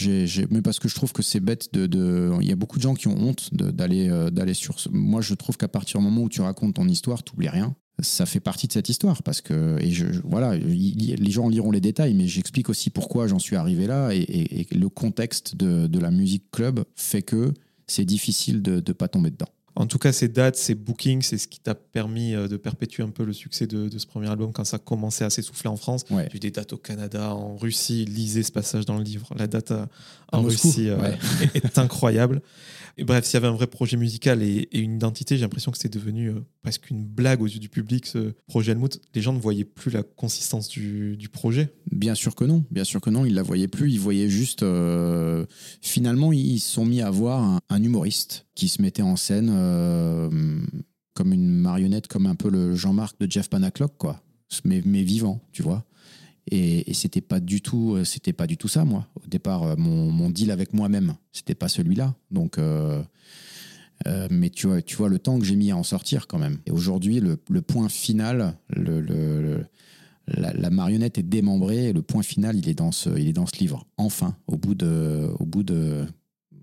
Mais parce que je trouve que c'est bête de, de. Il y a beaucoup de gens qui ont honte d'aller, euh, d'aller sur. Ce... Moi, je trouve qu'à partir du moment où tu racontes ton histoire, tu n'oublies rien. Ça fait partie de cette histoire parce que et je, voilà les gens liront les détails mais j'explique aussi pourquoi j'en suis arrivé là et, et, et le contexte de, de, la musique club fait que c'est difficile de ne pas tomber dedans. En tout cas, ces dates, ces bookings, c'est ce qui t'a permis euh, de perpétuer un peu le succès de, ce premier album quand ça commençait à s'essouffler en France. Ouais. eu des dates au Canada, en Russie. Lisez ce passage dans le livre. La date euh, en Russie euh, est, incroyable. Bref, s'il y avait un vrai projet musical et, une identité, j'ai l'impression que c'était devenu presque une blague aux yeux du public, ce projet Helmut. Les gens ne voyaient plus la consistance du, projet. Bien sûr que non. Bien sûr que non. Ils ne la voyaient plus. Ils voyaient juste. finalement, ils se sont mis à voir un humoriste qui se mettait en scène euh, comme une marionnette, comme un peu le Jean-Marc de Jeff Panaclock, quoi. Mais vivant, tu vois. Et, c'était pas du tout, euh, c'était pas du tout ça, moi. Au départ, euh, mon, deal avec moi-même, c'était pas celui-là. Donc, mais tu vois, tu vois le temps que j'ai mis à en sortir quand même. Et aujourd'hui, le, point final, le, la, marionnette est démembrée. Et le point final, il est dans ce, il est dans ce livre. Enfin, au bout de, au bout de,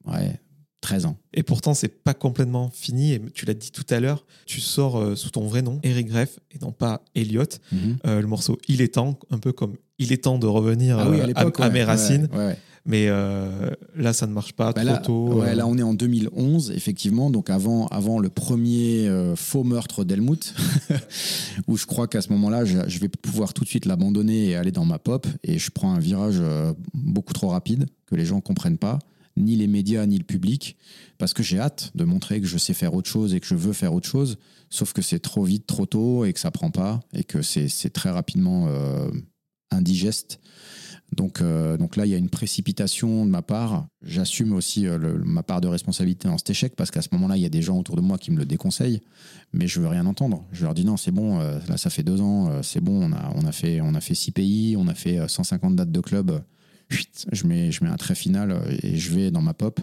ouais, 13 ans. Et pourtant, c'est pas complètement fini. Et tu l'as dit tout à l'heure, tu sors euh, sous ton vrai nom, Eric Greff, et non pas Elliot. Mhm. Euh, le morceau Il est temps, un peu comme Il est temps de revenir ah euh, à, mes racines. Ouais, mais là, ça ne marche pas bah trop là, tôt. là, on est en 2011, effectivement, donc avant, avant le premier faux meurtre d'Helmut, où je crois qu'à ce moment-là, je, je, vais pouvoir tout de suite l'abandonner et aller dans ma pop. Et je prends un virage beaucoup trop rapide que les gens comprennent pas ni les médias, ni le public, parce que j'ai hâte de montrer que je sais faire autre chose et que je veux faire autre chose, sauf que c'est trop vite, trop tôt et que ça prend pas et que c'est très rapidement euh, indigeste. Donc, euh, donc là, il y a une précipitation de ma part. J'assume aussi euh, ma part de responsabilité dans cet échec parce qu'à ce moment-là, il y a des gens autour de moi qui me le déconseillent, mais je veux rien entendre. Je leur dis non, c'est bon, là, ça fait deux ans, c'est bon, on a, on, a fait, on a fait six pays, on a fait 150 dates de club je mets, je mets un trait final euh, et je vais dans ma pop.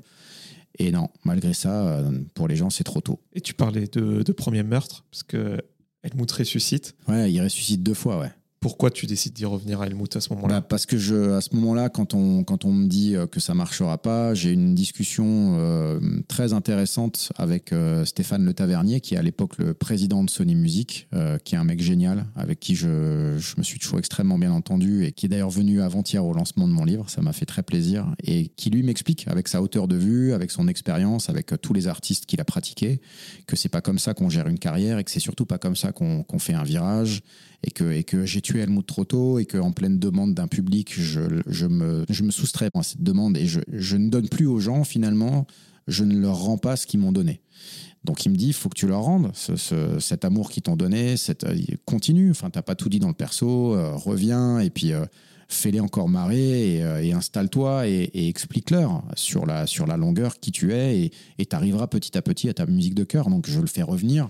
Et non, malgré ça, euh, pour les gens, c'est trop tôt. Et tu parlais de, de premier meurtre, parce que Helmut ressuscite. Ouais, il ressuscite deux fois, ouais. Pourquoi tu décides d'y revenir à Helmut à ce moment-là bah Parce que je, à ce moment-là, quand on, quand on me dit euh, que ça marchera pas, j'ai une discussion euh, très intéressante avec euh, Stéphane Le Tavernier, qui est à l'époque le président de Sony Music, qui est un mec génial, avec qui je, je, me suis toujours extrêmement bien entendu et qui est d'ailleurs venu avant-hier au lancement de mon livre. Ça m'a fait très plaisir. Et qui lui m'explique, avec sa hauteur de vue, avec son expérience, avec tous les artistes qu'il a pratiqués, que c'est pas comme ça qu'on gère une carrière et que c'est surtout pas comme ça qu'on fait un virage et que, et que j'ai tué Helmut trop tôt et qu'en pleine demande d'un public, je, je, me, je me soustrais à cette demande et je, je, ne donne plus aux gens finalement, je ne leur rends pas ce qu'ils m'ont donné. Donc il me dit, il faut que tu leur rendes ce, cet amour qu'ils t'ont donné, cette, euh, continue, enfin t'as pas tout dit dans le perso, euh, reviens et puis euh, fais-les encore marrer et, et installe-toi et, et explique-leur sur la, sur la longueur qui tu es et tu arriveras petit à petit à ta musique de cœur. Donc je le fais revenir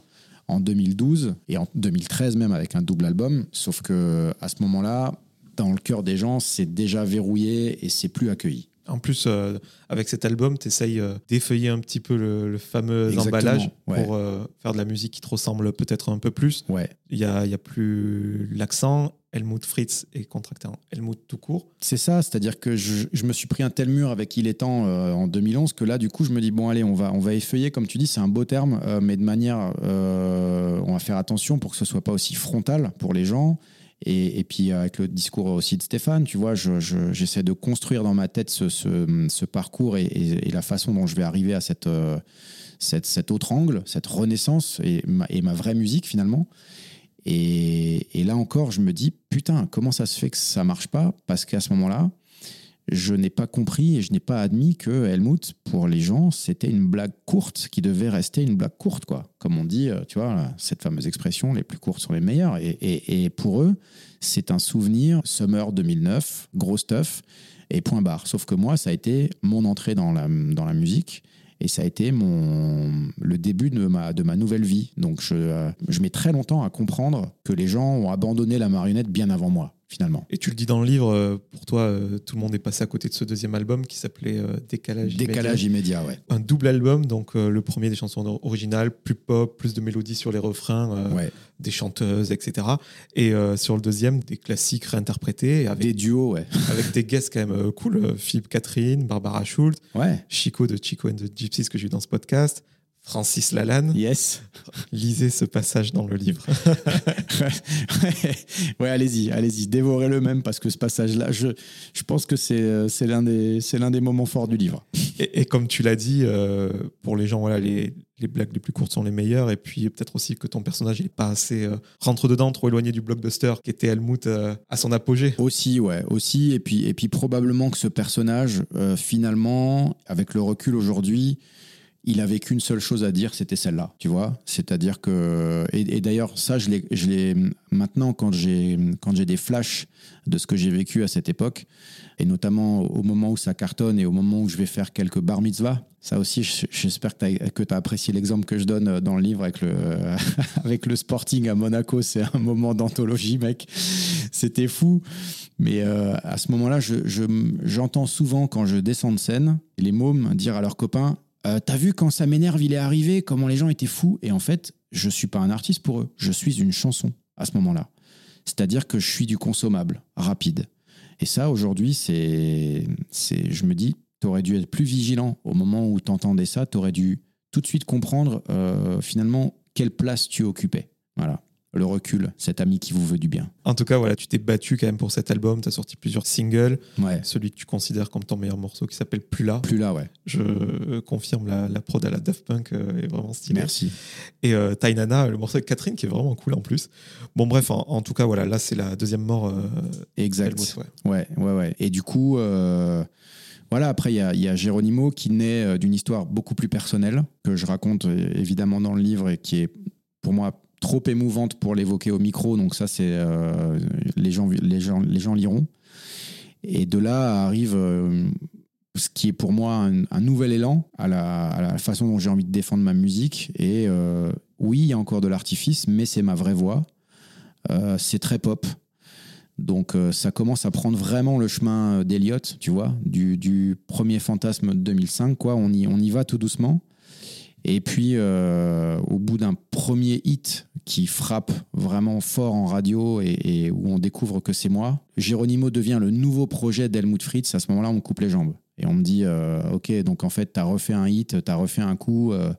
en 2012 et en 2013 même avec un double album. Sauf que à ce moment-là, dans le cœur des gens, c'est déjà verrouillé et c'est plus accueilli. En plus, euh, avec cet album, tu essayes euh, d'effeuiller un petit peu le, fameux emballage pour euh, faire de la musique qui te ressemble peut-être un peu plus. Ouais. Il n'y a, y a plus l'accent. Helmut Fritz est contracté Helmut tout court. C'est ça, c'est-à-dire que je, je, me suis pris un tel mur avec Il est temps en 2011 que là, du coup, je me dis, bon, allez, on va, on va effeuiller, comme tu dis, c'est un beau terme, mais de manière, on va faire attention pour que ce soit pas aussi frontal pour les gens. Et, puis avec le discours aussi de Stéphane, tu vois, j'essaie de construire dans ma tête ce, parcours et, la façon dont je vais arriver à cette, euh, cette, cet autre angle, cette renaissance et ma, et ma vraie musique finalement. Et, là encore, je me dis, putain, comment ça se fait que ça marche pas? Parce qu'à ce moment-là, je n'ai pas compris et je n'ai pas admis que Helmut, pour les gens, c'était une blague courte qui devait rester une blague courte, quoi. Comme on dit, euh, tu vois, cette fameuse expression, les plus courtes sont les meilleures. Et, pour eux, c'est un souvenir Summer 2009, gros stuff, et point barre. Sauf que moi, ça a été mon entrée dans la, dans la musique. Et ça a été mon, le début de ma, de ma nouvelle vie. Donc je, euh, je mets très longtemps à comprendre que les gens ont abandonné la marionnette bien avant moi finalement. Et tu le dis dans le livre, euh, pour toi, euh, tout le monde est passé à côté de ce deuxième album qui s'appelait euh, Décalage, Décalage immédiat, ouais. Un double album, donc le premier des chansons originales, plus pop, plus de mélodies sur les refrains, ouais. des chanteuses, etc. Et sur le deuxième, des classiques réinterprétés avec, Des duos, ouais. avec des guests quand même cool. Philippe Catherine, Barbara Schultz, Ouais. Chico de Chico and the Gypsies que j'ai eu dans ce podcast, Francis Lalanne. Yes. Lisez ce passage dans le livre. ouais, ouais, allez-y, allez-y, dévorez-le même parce que ce passage-là, je, je pense que c'est euh, c'est l'un des, c'est l'un des moments forts du livre. Et, et comme tu l'as dit, euh, pour les gens, voilà, les, les blagues les plus courtes sont les meilleures. Et puis peut-être aussi que ton personnage n'est pas assez euh, rentre dedans, trop éloigné du blockbuster qui était Helmut euh, à son apogée. Aussi, ouais, aussi. Et puis, et puis probablement que ce personnage, finalement, avec le recul aujourd'hui, il avait qu'une seule chose à dire, c'était celle-là, tu vois. C'est-à-dire que, et, d'ailleurs, ça, je l'ai, maintenant quand j'ai quand j'ai des flashs de ce que j'ai vécu à cette époque, et notamment au moment où ça cartonne et au moment où je vais faire quelques bar mitzvahs. Ça aussi, j'espère que tu as apprécié l'exemple que je donne dans le livre avec le, avec le Sporting à Monaco. C'est un moment d'anthologie, mec. C'était fou. Mais euh, à ce moment-là, je- je- j'entends souvent quand je descends de scène les mômes dire à leurs copains euh, T'as vu quand ça m'énerve, il est arrivé, comment les gens étaient fous Et en fait, je suis pas un artiste pour eux. Je suis une chanson à ce moment-là. C'est-à-dire que je suis du consommable, rapide. Et ça, aujourd'hui, c'est, c'est, je me dis, tu aurais dû être plus vigilant au moment où tu entendais ça. Tu aurais dû tout de suite comprendre euh, finalement quelle place tu occupais. Voilà. Le recul, cet ami qui vous veut du bien. En tout cas, voilà, tu t'es battu quand même pour cet album. Tu as sorti plusieurs singles. Ouais. Celui que tu considères comme ton meilleur morceau qui s'appelle Plus là. Plus là, ouais. Je confirme la, la prod à la Daft Punk euh, est vraiment stylée. Merci. Et euh, Tainana, le morceau avec Catherine qui est vraiment cool en plus. Bon, bref, en, en tout cas, voilà, là c'est la deuxième mort. Euh, Exact. Ouais. Ouais, ouais, ouais. Et du coup, euh, voilà, après, il y a, y a Geronimo qui naît euh, d'une histoire beaucoup plus personnelle, que je raconte évidemment dans le livre et qui est pour moi trop émouvante pour l'évoquer au micro. Donc, ça, c'est. euh, les, gens, les, gens, les gens liront. Et de là arrive. euh, ce qui est pour moi un, nouvel élan à la, façon dont j'ai envie de défendre ma musique. Et euh, oui, il y a encore de l'artifice, mais c'est ma vraie voix. C'est très pop. Donc ça commence à prendre vraiment le chemin d'Eliott, tu vois, du, du premier fantasme de 2005, quoi. On y, on y va tout doucement. Et puis, euh, au bout d'un premier hit qui frappe vraiment fort en radio et, où on découvre que c'est moi, Geronimo devient le nouveau projet d'Helmut Fritz. À ce moment-là, on me coupe les jambes. Et on me dit, euh, OK, donc en fait, tu as refait un hit, tu as refait un coup, euh,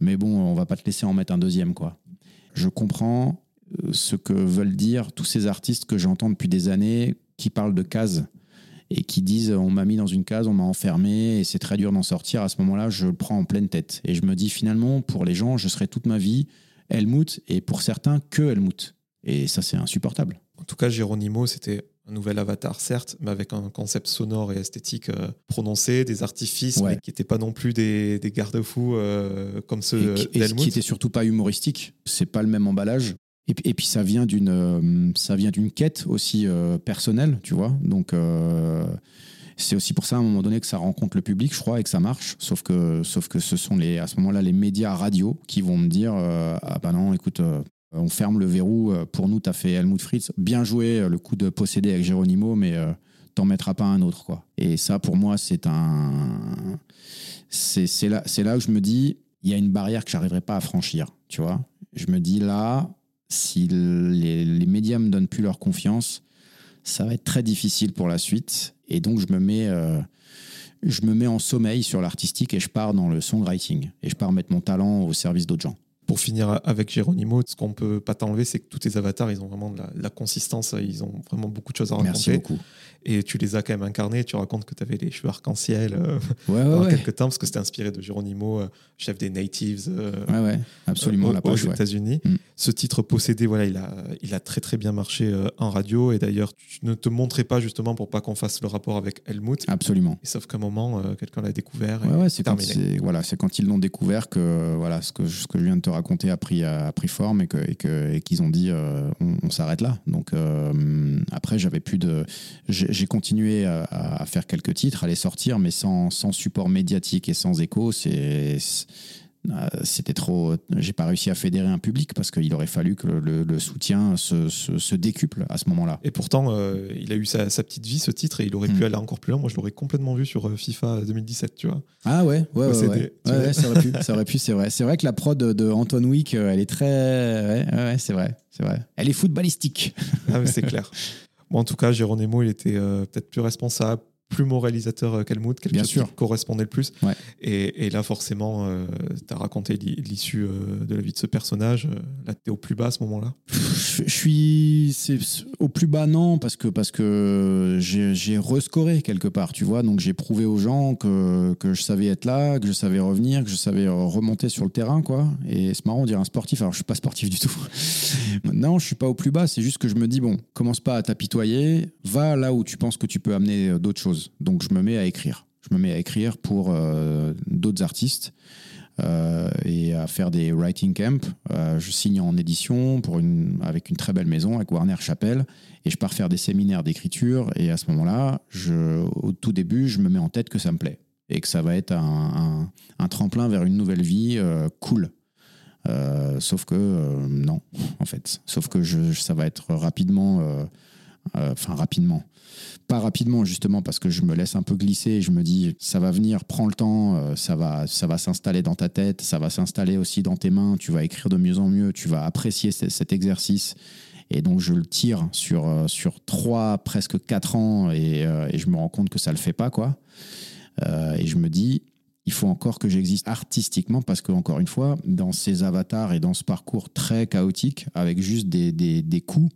mais bon, on va pas te laisser en mettre un deuxième, quoi. Je comprends ce que veulent dire tous ces artistes que j'entends depuis des années qui parlent de cases et qui disent on m'a mis dans une case, on m'a enfermé et c'est très dur d'en sortir. À ce moment-là, je le prends en pleine tête. Et je me dis finalement, pour les gens, je serai toute ma vie Helmut et pour certains, que Helmut. Et ça, c'est insupportable. En tout cas, Geronimo, c'était un nouvel avatar, certes, mais avec un concept sonore et esthétique euh, prononcé, des artifices, Ouais. mais qui n'étaient pas non plus des, des garde-fous euh, comme ceux qui- et d'Helmut. qui était surtout pas humoristique. C'est pas le même emballage. Et, puis- ça vient d'une euh, ça vient d'une quête aussi euh, personnelle, tu vois. Donc euh, c'est aussi pour ça à un moment donné que ça rencontre le public, je crois, et que ça marche. Sauf que sauf que ce sont les à ce moment-là les médias radio qui vont me dire ah bah non, écoute. on ferme le verrou. Pour nous, t'as fait Helmut Fritz. Bien joué, le coup de posséder avec Geronimo, mais t'en mettras pas un autre, quoi. Et ça, pour moi, c'est un. C'est là, là où je me dis, il y a une barrière que j'arriverai pas à franchir, tu vois. Je me dis là, si les, médias me donnent plus leur confiance, ça va être très difficile pour la suite. Et donc, je me mets, euh, je me mets en sommeil sur l'artistique et je pars dans le songwriting. Et je pars mettre mon talent au service d'autres gens. Pour finir avec Geronimo, ce qu'on peut pas t'enlever, c'est que tous tes avatars, ils ont vraiment de la, de la consistance, ils ont vraiment beaucoup de choses à raconter. Merci beaucoup. Et tu les as quand même incarnés. Tu racontes que tu avais les cheveux arc-en-ciel euh, Ouais, ouais, pendant ouais. quelques temps, parce que c'était inspiré de Geronimo, euh, chef des Natives. euh, Ouais, ouais, absolument. euh, aux, aux. États-Unis. Mm. Ce titre possédé, voilà, il a, il a très très bien marché euh, en radio. Et d'ailleurs, tu ne te montrais pas justement pour pas qu'on fasse le rapport avec Helmut. Absolument. Et sauf qu'à un moment, quelqu'un l'a découvert. et Ouais, c'est quand, voilà, quand ils l'ont découvert que voilà, ce, que, ce que je viens de te raconter a pris, a pris forme et que- et que- et qu'ils ont dit euh, on, s'arrête là. Donc euh, après, j'avais plus de. J'ai continué à, à faire quelques titres, à les sortir, mais sans, sans support médiatique et sans écho. C'est c'était trop. J'ai pas réussi à fédérer un public parce qu'il aurait fallu que le, le soutien se, se, se, décuple à ce moment-là. Et pourtant, euh, il a eu sa, sa, petite vie, ce titre, et il aurait pu aller encore plus loin. Moi, je l'aurais complètement vu sur euh, FIFA 2017, tu vois. Ah ouais, ouais, ouais, ouais. ouais ça aurait pu, ça aurait pu, c'est vrai. C'est vrai que la prod de Anton Wick, elle est très. Ouais, ouais c'est vrai, c'est vrai. Elle est footballistique. Ah, c'est clair. Bon, en tout cas, Geronimo, il était peut-être plus responsable, plus réalisateur euh, qu'Helmut, quelque Bien chose sûr. qui correspondait le plus. Ouais. Et, et, là, forcément, euh, tu as raconté l'issue euh, de la vie de ce personnage. Là, tu es au plus bas à ce moment-là Je suis au plus bas, non, parce que, parce que j'ai rescoré quelque part, tu vois. Donc, j'ai prouvé aux gens que, que je savais être là, que je savais revenir, que je savais remonter sur le terrain, quoi. Et c'est marrant, on dirait un sportif. Alors, je suis pas sportif du tout. non, je suis pas au plus bas. C'est juste que je me dis, bon, commence pas à t'apitoyer. Va là où tu penses que tu peux amener d'autres choses. Donc je me mets à écrire. Je me mets à écrire pour euh, d'autres artistes euh, et à faire des writing camps. Euh, je signe en édition pour une, avec une très belle maison, avec Warner Chappell, et je pars faire des séminaires d'écriture. Et à ce moment-là, au tout début, je me mets en tête que ça me plaît et que ça va être un, tremplin vers une nouvelle vie cool. sauf que non, en fait. Sauf que ça va être rapidement, enfin rapidement pas rapidement justement parce que je me laisse un peu glisser je me dis ça va venir, prends le temps, euh, ça va, ça va s'installer dans ta tête, ça va s'installer aussi dans tes mains, tu vas écrire de mieux en mieux, tu vas apprécier cet exercice. Et donc je le tire sur, euh, sur 3, presque 4 ans et, euh, et, je me rends compte que ça le fait pas quoi. et je me dis, il faut encore que j'existe artistiquement parce que, encore une fois, dans ces avatars et dans ce parcours très chaotique, avec juste des, des, des coups,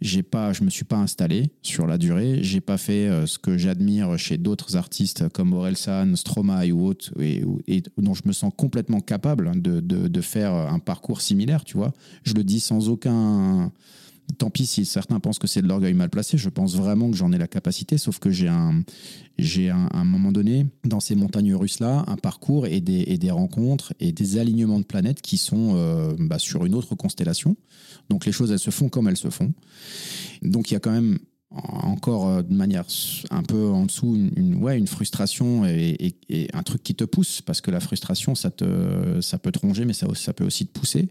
j'ai pas, je me suis pas installé sur la durée. J'ai pas fait euh, ce que j'admire chez d'autres artistes comme Orelsan, Stromae ou autres, et, dont je me sens complètement capable de, de, de, faire un parcours similaire. Tu vois, je le dis sans aucun. Tant pis si certains pensent que c'est de l'orgueil mal placé. Je pense vraiment que j'en ai la capacité, sauf que j'ai un, j'ai un, moment donné dans ces montagnes russes là un parcours et des, et des rencontres et des alignements de planètes qui sont euh, bah, sur une autre constellation. Donc les choses, elles se font comme elles se font. Donc il y a quand même encore euh, de manière un peu en dessous une, ouais, une frustration et, et, et, un truc qui te pousse parce que la frustration ça te ça peut te ronger mais ça, ça peut aussi te pousser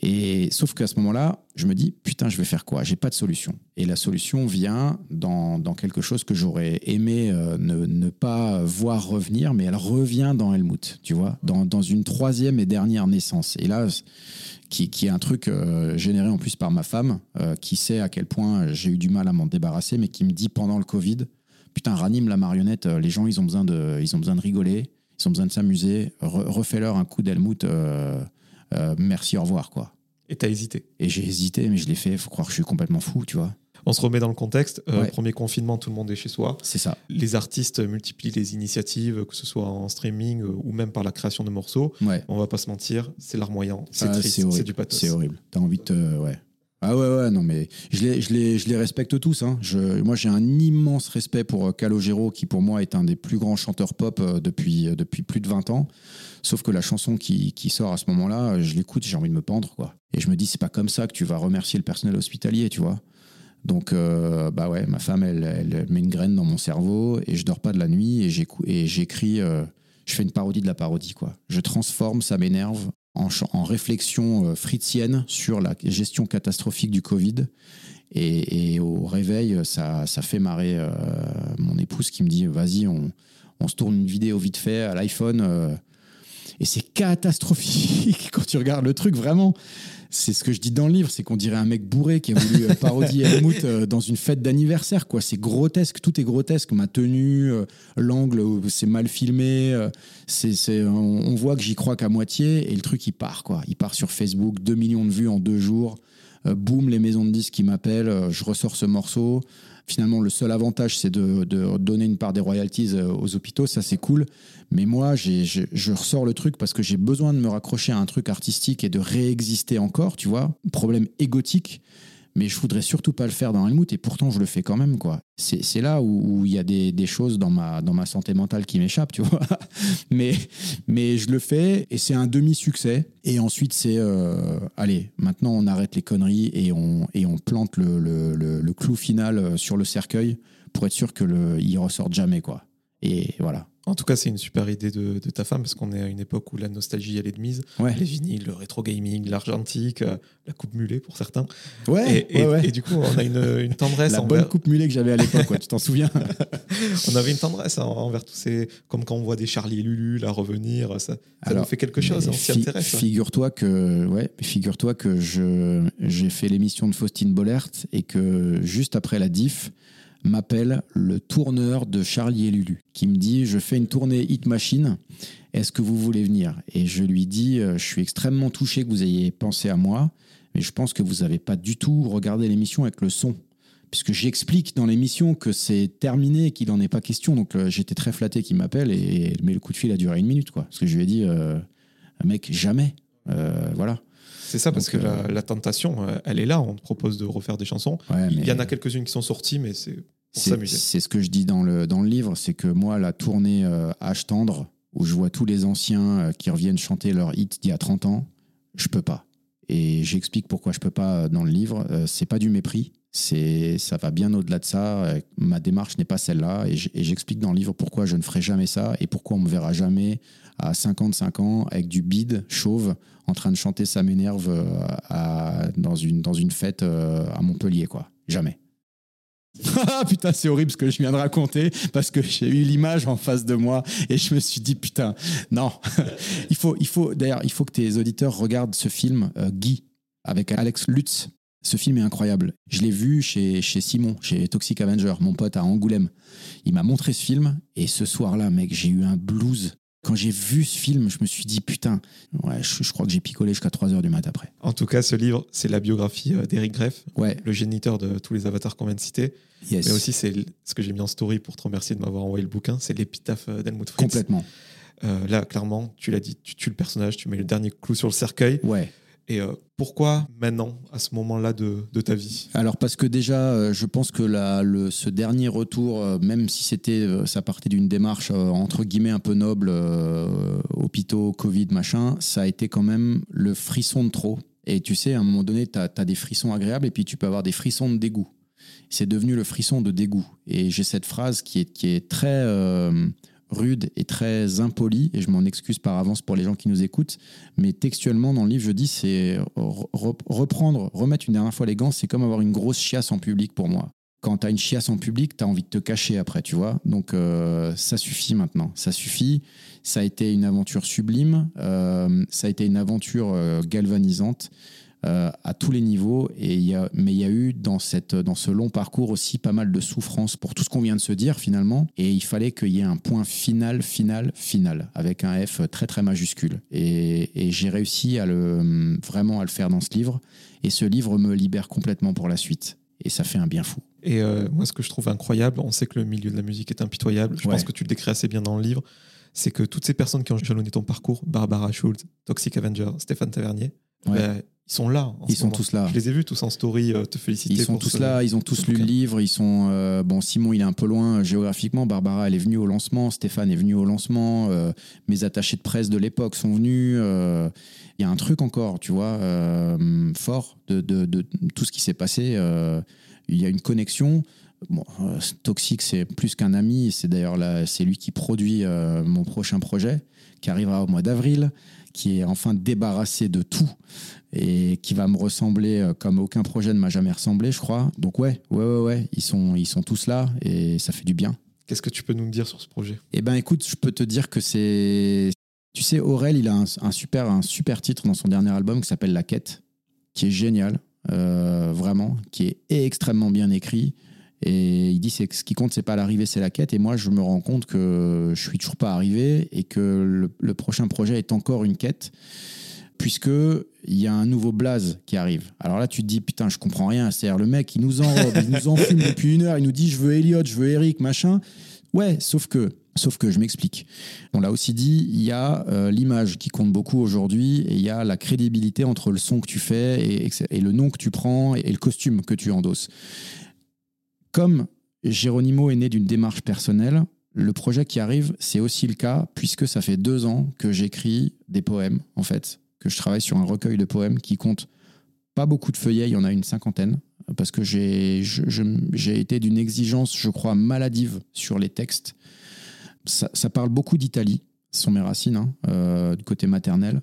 et sauf qu'à ce moment-là, je me dis putain, je vais faire quoi? J'ai pas de solution. Et la solution vient dans, dans quelque chose que j'aurais aimé euh, ne, ne, pas voir revenir, mais elle revient dans Helmut, tu vois, dans, dans une troisième et dernière naissance. Et là, qui, qui est un truc euh, généré en plus par ma femme, euh, qui sait à quel point j'ai eu du mal à m'en débarrasser, mais qui me dit pendant le Covid, putain, ranime la marionnette, les gens, ils ont besoin de, ils ont besoin de rigoler, ils ont besoin de s'amuser, Re, refais-leur un coup d'Helmut euh, merci, au revoir, quoi. Et t'as hésité Et j'ai hésité, mais je l'ai fait. Faut croire que je suis complètement fou, tu vois. On se remet dans le contexte. Euh, ouais. Premier confinement, tout le monde est chez soi. C'est ça. Les artistes multiplient les initiatives, que ce soit en streaming euh, ou même par la création de morceaux. Ouais. On va pas se mentir, c'est larmoyant, c'est ah, triste, c'est du pathos. C'est horrible. T'as envie de te... Ouais. Ah ouais, ouais, non, mais je les, je les, je les respecte tous. Hein. Je, moi, j'ai un immense respect pour Calogero, qui pour moi est un des plus grands chanteurs pop depuis, depuis plus de 20 ans. Sauf que la chanson qui, qui sort à ce moment-là, je l'écoute, j'ai envie de me pendre, quoi. Et je me dis, c'est pas comme ça que tu vas remercier le personnel hospitalier, tu vois. Donc, euh, bah ouais, ma femme, elle, elle, met une graine dans mon cerveau et je dors pas de la nuit et j'écris, euh, je fais une parodie de la parodie, quoi. Je transforme, ça m'énerve, en, réflexion euh, fritzienne sur la gestion catastrophique du Covid. Et, au réveil, ça, ça fait marrer euh, mon épouse qui me dit, vas-y, on, se tourne une vidéo vite fait à l'iPhone euh, et c'est catastrophique quand tu regardes le truc, vraiment. C'est ce que je dis dans le livre, c'est qu'on dirait un mec bourré qui a voulu parodier Helmut dans une fête d'anniversaire. quoi. C'est grotesque, tout est grotesque. Ma tenue, l'angle, c'est mal filmé. C'est, c'est, on voit que j'y crois qu'à moitié et le truc, il part. quoi. Il part sur Facebook, 2 millions de vues en deux jours. Boum, les maisons de disques qui m'appellent. Je ressors ce morceau. Finalement, le seul avantage, c'est de, donner une part des royalties aux hôpitaux. Ça, c'est cool. Mais moi, je ressors le truc parce que j'ai besoin de me raccrocher à un truc artistique et de réexister encore, tu vois. Problème égotique. Mais je voudrais surtout pas le faire dans Helmut et pourtant je le fais quand même, quoi. C'est, là où il y a des, choses dans ma, santé mentale qui m'échappent, tu vois. mais, je le fais et c'est un demi-succès. Et ensuite, c'est euh, allez, maintenant on arrête les conneries et on, plante le, le, le, le clou final sur le cercueil pour être sûr qu'il ne ressorte jamais, quoi. Et voilà. En tout cas, c'est une super idée de, de ta femme parce qu'on est à une époque où la nostalgie elle est de mise. Ouais. Les vinyles, le rétro gaming, l'argentique, euh, la coupe mulet pour certains. Ouais, et, et- ouais, ouais. et du coup, on a une, une tendresse La envers, bonne coupe mulet que j'avais à l'époque, tu t'en souviens? On avait une tendresse en- envers tous ces, comme quand on voit des Charlie et Lulu là revenir, ça, ça Alors, nous fait quelque chose, on s'y fi- intéresse. Figure-toi que, ouais, figure-toi que j'ai fait l'émission de Faustine Bollert et que juste après la diff, m'appelle le tourneur de Charlie et Lulu qui me dit Je fais une tournée Hit Machine, est-ce que vous voulez venir? Et je lui dis euh, Je suis extrêmement touché que vous ayez pensé à moi, mais je pense que vous n'avez pas du tout regardé l'émission avec le son. Puisque j'explique dans l'émission que c'est terminé, qu'il n'en est pas question. Donc euh, j'étais très flatté qu'il m'appelle, et, mais le coup de fil a duré une minute. Quoi. Parce que je lui ai dit euh, Mec, jamais. Voilà. C'est ça, parce Donc, que euh, la, la tentation, euh, elle est là. On te propose de refaire des chansons. Ouais, Il y en a quelques-unes qui sont sorties, mais c'est pour C'est s'amuser. c'est ce que je dis dans le, dans le livre, c'est que moi, la tournée euh, Âge tendre, où je vois tous les anciens euh, qui reviennent chanter leur hit d'il y a 30 ans, je peux pas. Et j'explique pourquoi je peux pas euh, dans le livre. Euh, c'est pas du mépris, c'est ça va bien au-delà de ça. Euh, Ma démarche n'est pas celle-là, et j'explique dans le livre pourquoi je ne ferai jamais ça et pourquoi on me verra jamais à 55 ans avec du bide chauve en train de chanter ça m'énerve euh, à- dans une dans une fête euh, à Montpellier quoi. Jamais. Ah putain, c'est horrible ce que je viens de raconter parce que j'ai eu l'image en face de moi et je me suis dit putain, non. il faut, il faut d'ailleurs, il faut que tes auditeurs regardent ce film Guy avec Alex Lutz. Ce film est incroyable. Je l'ai vu chez, chez Simon, chez Toxic Avenger, mon pote à Angoulême. Il m'a montré ce film et ce soir-là, mec, j'ai eu un blues. Quand j'ai vu ce film, je me suis dit putain, ouais, je, je crois que j'ai picolé jusqu'à 3 heures du mat après. En tout cas, ce livre, c'est la biographie euh, d'Eric Greff, Ouais, le géniteur de tous les avatars qu'on vient de citer. yes. Mais aussi, c'est ce que j'ai mis en story pour te remercier de m'avoir envoyé le bouquin. C'est l'épitaphe euh, d'Helmut Fritz. complètement. Euh, là, clairement, tu l'as dit, tu tues le personnage, tu mets le dernier clou sur le cercueil. Ouais. Et euh, pourquoi maintenant, à ce moment-là de, ta vie? Alors parce que déjà, euh, je pense que la, ce dernier retour, euh, même si c'était, ça partait d'une démarche entre guillemets un peu noble, hôpitaux, Covid, machin, ça a été quand même le frisson de trop. Et tu sais, à un moment donné, tu as, des frissons agréables et puis tu peux avoir des frissons de dégoût. C'est devenu le frisson de dégoût. Et j'ai cette phrase qui est, très rude et très impolie, et je m'en excuse par avance pour les gens qui nous écoutent, mais textuellement dans le livre, je dis c'est re- re- reprendre, remettre une dernière fois les gants, c'est comme avoir une grosse chiasse en public pour moi. Quand tu as une chiasse en public, tu as envie de te cacher après, tu vois. Donc euh, ça suffit maintenant, ça suffit. Ça a été une aventure sublime, euh, ça a été une aventure euh, galvanisante à tous les niveaux. Et y a, mais il y a eu dans, cette, dans ce long parcours aussi pas mal de souffrance pour tout ce qu'on vient de se dire finalement. Et il fallait qu'il y ait un point final, final, final, avec un F très très majuscule. Et, et j'ai réussi à le, vraiment à le faire dans ce livre. Et ce livre me libère complètement pour la suite. Et ça fait un bien fou. Et euh, moi, ce que je trouve incroyable, on sait que le milieu de la musique est impitoyable. Je Ouais. pense que tu le décris assez bien dans le livre. C'est que toutes ces personnes qui ont jalonné ton parcours, Barbara Schultz, Toxic Avenger, Stéphane Tavernier, Ouais. ben, ils sont là. Ils sont moment. tous là. Je les ai vus tous en story euh, te féliciter. Ils sont tous ce- là, ils ont tous lu le livre. Ils sont euh, bon. Simon, il est un peu loin euh, géographiquement. Barbara, elle est venue au lancement. Stéphane est venu au lancement. euh, mes attachés de presse de l'époque sont venus. Il y a un truc encore, tu vois, fort de, de- de tout ce qui s'est passé. Il y a une connexion. Bon, euh, Toxic, c'est plus qu'un ami. C'est d'ailleurs là, c'est lui qui produit euh, mon prochain projet, qui arrivera au mois d'avril, qui est enfin débarrassé de tout et qui va me ressembler euh, comme aucun projet ne m'a jamais ressemblé, je crois. Donc ouais, ouais, ouais, ouais, ils sont, ils sont tous là et ça fait du bien. Qu'est-ce que tu peux nous dire sur ce projet? Eh ben écoute, je peux te dire que c'est, tu sais, Aurel, il a un, un super, un super titre dans son dernier album qui s'appelle La Quête, qui est génial, euh, vraiment, qui est extrêmement bien écrit. Et il dit c'est que ce qui compte, c'est pas l'arrivée, c'est la quête. Et moi, je me rends compte que je suis toujours pas arrivé et que le, le prochain projet est encore une quête, puisque il y a un nouveau blaze qui arrive. Alors là, tu te dis putain, je comprends rien. C'est-à-dire le mec, il nous enrobe, il nous enfume depuis une heure, il nous dit je veux Elliot, je veux Eric, machin. Ouais, sauf que, sauf que je m'explique. On l'a aussi dit, il y a euh, l'image qui compte beaucoup aujourd'hui et il y a la crédibilité entre le son que tu fais et, et le nom que tu prends et, et le costume que tu endosses. Comme Géronimo est né d'une démarche personnelle, le projet qui arrive, c'est aussi le cas, puisque ça fait deux ans que j'écris des poèmes, en fait, que je travaille sur un recueil de poèmes qui compte pas beaucoup de feuillets, il y en a une cinquantaine, parce que j'ai été d'une exigence, je crois, maladive sur les textes. ça, ça parle beaucoup d'Italie, ce sont mes racines, hein, euh, du côté maternel.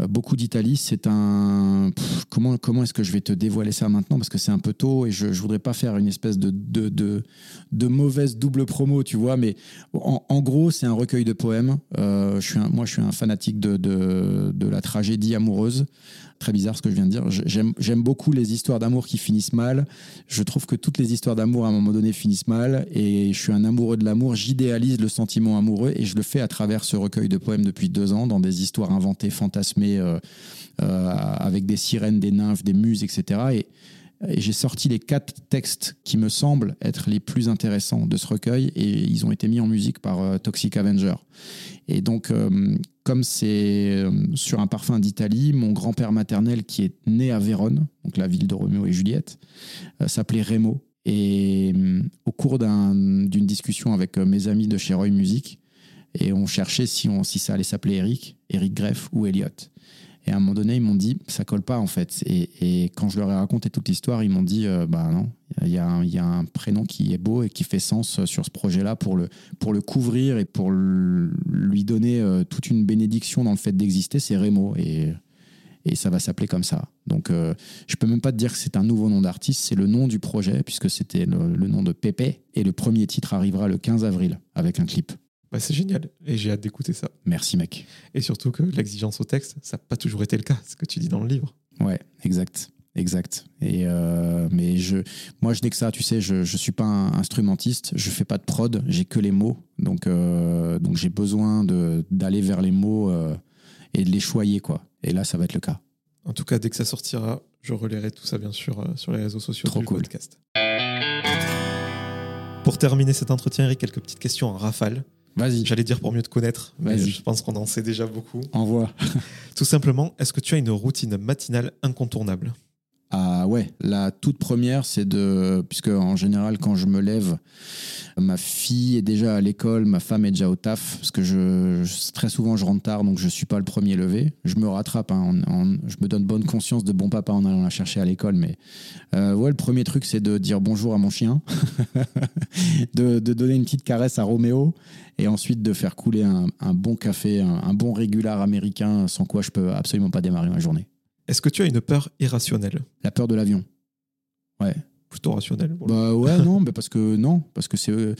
Euh, beaucoup d'Italie, c'est un. comment comment est-ce que je vais te dévoiler ça maintenant? Parce que c'est un peu tôt et je, je voudrais pas faire une espèce de, de, mauvaise double promo, tu vois. Mais en, gros, c'est un recueil de poèmes. Euh, moi, je suis un fanatique de la tragédie amoureuse. Très bizarre ce que je viens de dire. J'aime beaucoup les histoires d'amour qui finissent mal. Je trouve que toutes les histoires d'amour à un moment donné finissent mal et je suis un amoureux de l'amour. J'idéalise le sentiment amoureux et je le fais à travers ce recueil de poèmes depuis deux ans dans des histoires inventées, fantasmées, euh, euh, avec des sirènes, des nymphes, des muses, etc. Et, et j'ai sorti les quatre textes qui me semblent être les plus intéressants de ce recueil et ils ont été mis en musique par euh, Toxic Avenger. Et donc, euh, comme c'est euh, sur un parfum d'Italie, mon grand-père maternel qui est né à Vérone, donc la ville de Roméo et Juliette, s'appelait Rémo. Et au cours d'un- d'une discussion avec mes amis de chez Roy Music, et on cherchait si, on, si ça allait s'appeler Eric, Eric Greff ou Elliot. Et à un moment donné, ils m'ont dit, ça colle pas en fait. Et, quand je leur ai raconté toute l'histoire, ils m'ont dit, euh, bah non, il y, a un- prénom qui est beau et qui fait sens sur ce projet-là pour le, pour le couvrir et pour lui donner euh, toute une bénédiction dans le fait d'exister, c'est Rémo. Et, et ça va s'appeler comme ça. Donc euh, je peux même pas te dire que c'est un nouveau nom d'artiste, c'est le nom du projet, puisque c'était le, le nom de Pépé. Et le premier titre arrivera le 15 avril avec un clip. Bah, c'est génial et j'ai hâte d'écouter ça. Merci mec. Et surtout que l'exigence au texte, ça n'a pas toujours été le cas, ce que tu dis dans le livre. Ouais, exact. Exact. Et euh, mais je, moi, je n'ai que ça, tu sais, je, je suis pas un instrumentiste, je fais pas de prod, j'ai que les mots. Donc, euh, donc j'ai besoin de, d'aller vers les mots euh, et de les choyer, quoi. Et là, ça va être le cas. En tout cas, dès que ça sortira, je relayerai tout ça bien sûr sur les réseaux sociaux Trop du cool. podcast. Pour terminer cet entretien, Eric, quelques petites questions en rafale. Vas-y, J'allais dire pour mieux te connaître, mais je pense qu'on en sait déjà beaucoup. envoie. Tout simplement, est-ce que tu as une routine matinale incontournable? Ouais, la toute première, c'est de. Puisque en général, quand je me lève, ma fille est déjà à l'école, ma femme est déjà au taf, parce que je, très souvent je rentre tard, donc je suis pas le premier levé. Je me rattrape, hein, je me donne bonne conscience de bon papa en allant la chercher à l'école, mais euh, ouais, le premier truc, c'est de dire bonjour à mon chien, de, donner une petite caresse à Roméo, et ensuite de faire couler un, bon café, un, un bon régular américain, sans quoi je peux absolument pas démarrer ma journée. Est-ce que tu as une peur irrationnelle? La peur de l'avion. Ouais. Plutôt rationnelle. Bah ouais, non, mais parce que non, parce que c'est. euh,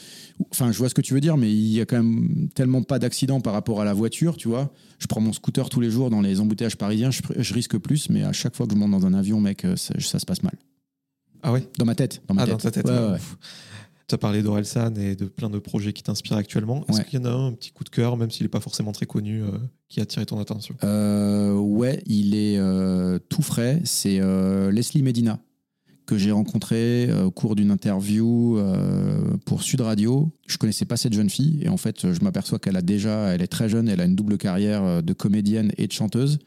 Enfin, je vois ce que tu veux dire, mais il y a quand même tellement pas d'accidents par rapport à la voiture, tu vois. Je prends mon scooter tous les jours dans les embouteillages parisiens, je, je risque plus, mais à chaque fois que je monte dans un avion, mec, euh, ça, ça se passe mal. Ah ouais? Dans ma tête. Dans ma Ah, tête. dans ta tête. Ouais, ouais. ouais. Tu as parlé d'Orelsan et de plein de projets qui t'inspirent actuellement. Est-ce Ouais. qu'il y en a un, un petit coup de cœur, même s'il n'est pas forcément très connu, euh, qui a attiré ton attention? Euh, ouais, il est euh, tout frais. C'est Leslie Medina que j'ai rencontré au cours d'une interview pour Sud Radio. Je connaissais pas cette jeune fille et en fait, je m'aperçois qu'elle a déjà, elle est très jeune, elle a une double carrière de comédienne et de chanteuse.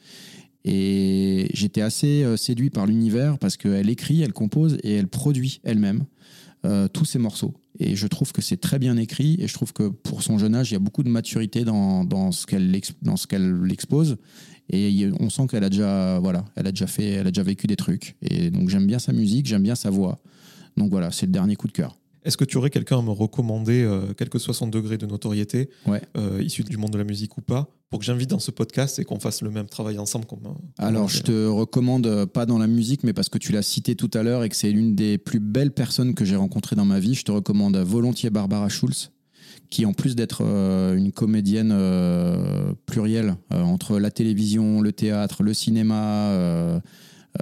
Et j'étais assez séduit par l'univers parce qu'elle écrit, elle compose et elle produit elle-même euh, tous ses morceaux. Et je trouve que c'est très bien écrit et je trouve que pour son jeune âge, il y a beaucoup de maturité dans, dans ce qu'elle qu'elle expose. Et on sent qu'elle a déjà, voilà, elle a déjà fait, elle a déjà vécu des trucs. Et donc j'aime bien sa musique, j'aime bien sa voix. Donc voilà, c'est le dernier coup de cœur. Est-ce que tu aurais quelqu'un à me recommander, euh, quel que soit son degré de notoriété, Ouais. euh, issu du monde de la musique ou pas, pour que j'invite dans ce podcast et qu'on fasse le même travail ensemble comme, euh, comme Alors, je te recommande, euh, pas dans la musique, mais parce que tu l'as cité tout à l'heure et que c'est l'une des plus belles personnes que j'ai rencontrées dans ma vie, je te recommande volontiers Barbara Schulz, qui en plus d'être euh, une comédienne euh, plurielle euh, entre la télévision, le théâtre, le cinéma, euh,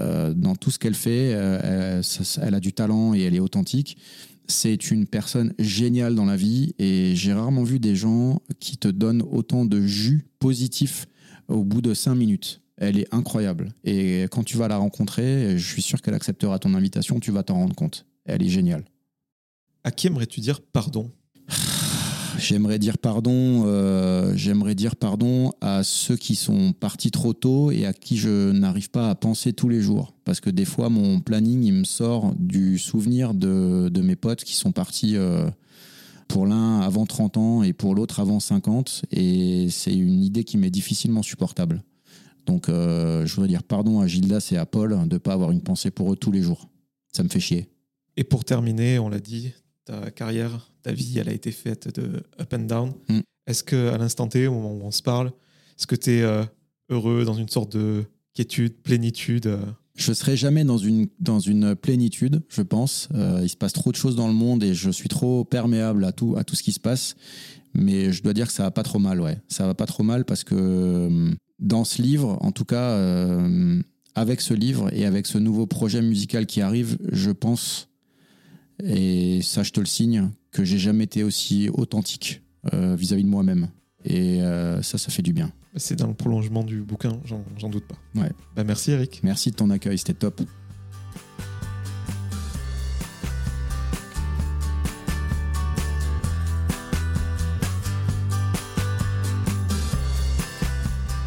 euh, dans tout ce qu'elle fait, euh, elle a du talent et elle est authentique. C'est une personne géniale dans la vie et j'ai rarement vu des gens qui te donnent autant de jus positif au bout de cinq minutes. Elle est incroyable. Et quand tu vas la rencontrer, je suis sûr qu'elle acceptera ton invitation, tu vas t'en rendre compte. Elle est géniale. À qui aimerais-tu dire pardon? J'aimerais dire pardon. euh, J'aimerais dire pardon à ceux qui sont partis trop tôt et à qui je n'arrive pas à penser tous les jours. Parce que des fois, mon planning, il me sort du souvenir de, mes potes qui sont partis euh, pour l'un avant 30 ans et pour l'autre avant 50. Et c'est une idée qui m'est difficilement supportable. Donc, euh, je voudrais dire pardon à Gildas et à Paul de ne pas avoir une pensée pour eux tous les jours. Ça me fait chier. Et pour terminer, on l'a dit, ta carrière, ta vie, elle a été faite de up and down. Mm. Est-ce que à l'instant T, au moment où on se parle, est-ce que tu es euh, heureux dans une sorte de quiétude, plénitude euh? Je serai jamais dans une, dans une plénitude, je pense. Euh, il se passe trop de choses dans le monde et je suis trop perméable à tout, à tout ce qui se passe. Mais je dois dire que ça va pas trop mal, ouais. Ça va pas trop mal parce que euh, dans ce livre, en tout cas, avec ce livre et avec ce nouveau projet musical qui arrive, je pense, et ça je te le signe, que j'ai jamais été aussi authentique euh, vis-à-vis de moi-même. Et euh, ça, ça fait du bien. C'est dans le prolongement du bouquin, j'en j'en doute pas. Ouais. Bah, merci Eric. Merci de ton accueil, c'était top.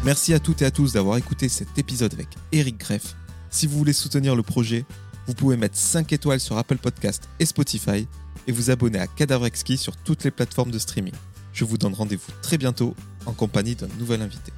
Merci à toutes et à tous d'avoir écouté cet épisode avec Eric Greff. Si vous voulez soutenir le projet, vous pouvez mettre 5 étoiles sur Apple Podcast et Spotify et vous abonner à Cadavre Exquis sur toutes les plateformes de streaming. Je vous donne rendez-vous très bientôt en compagnie d'un nouvel invité.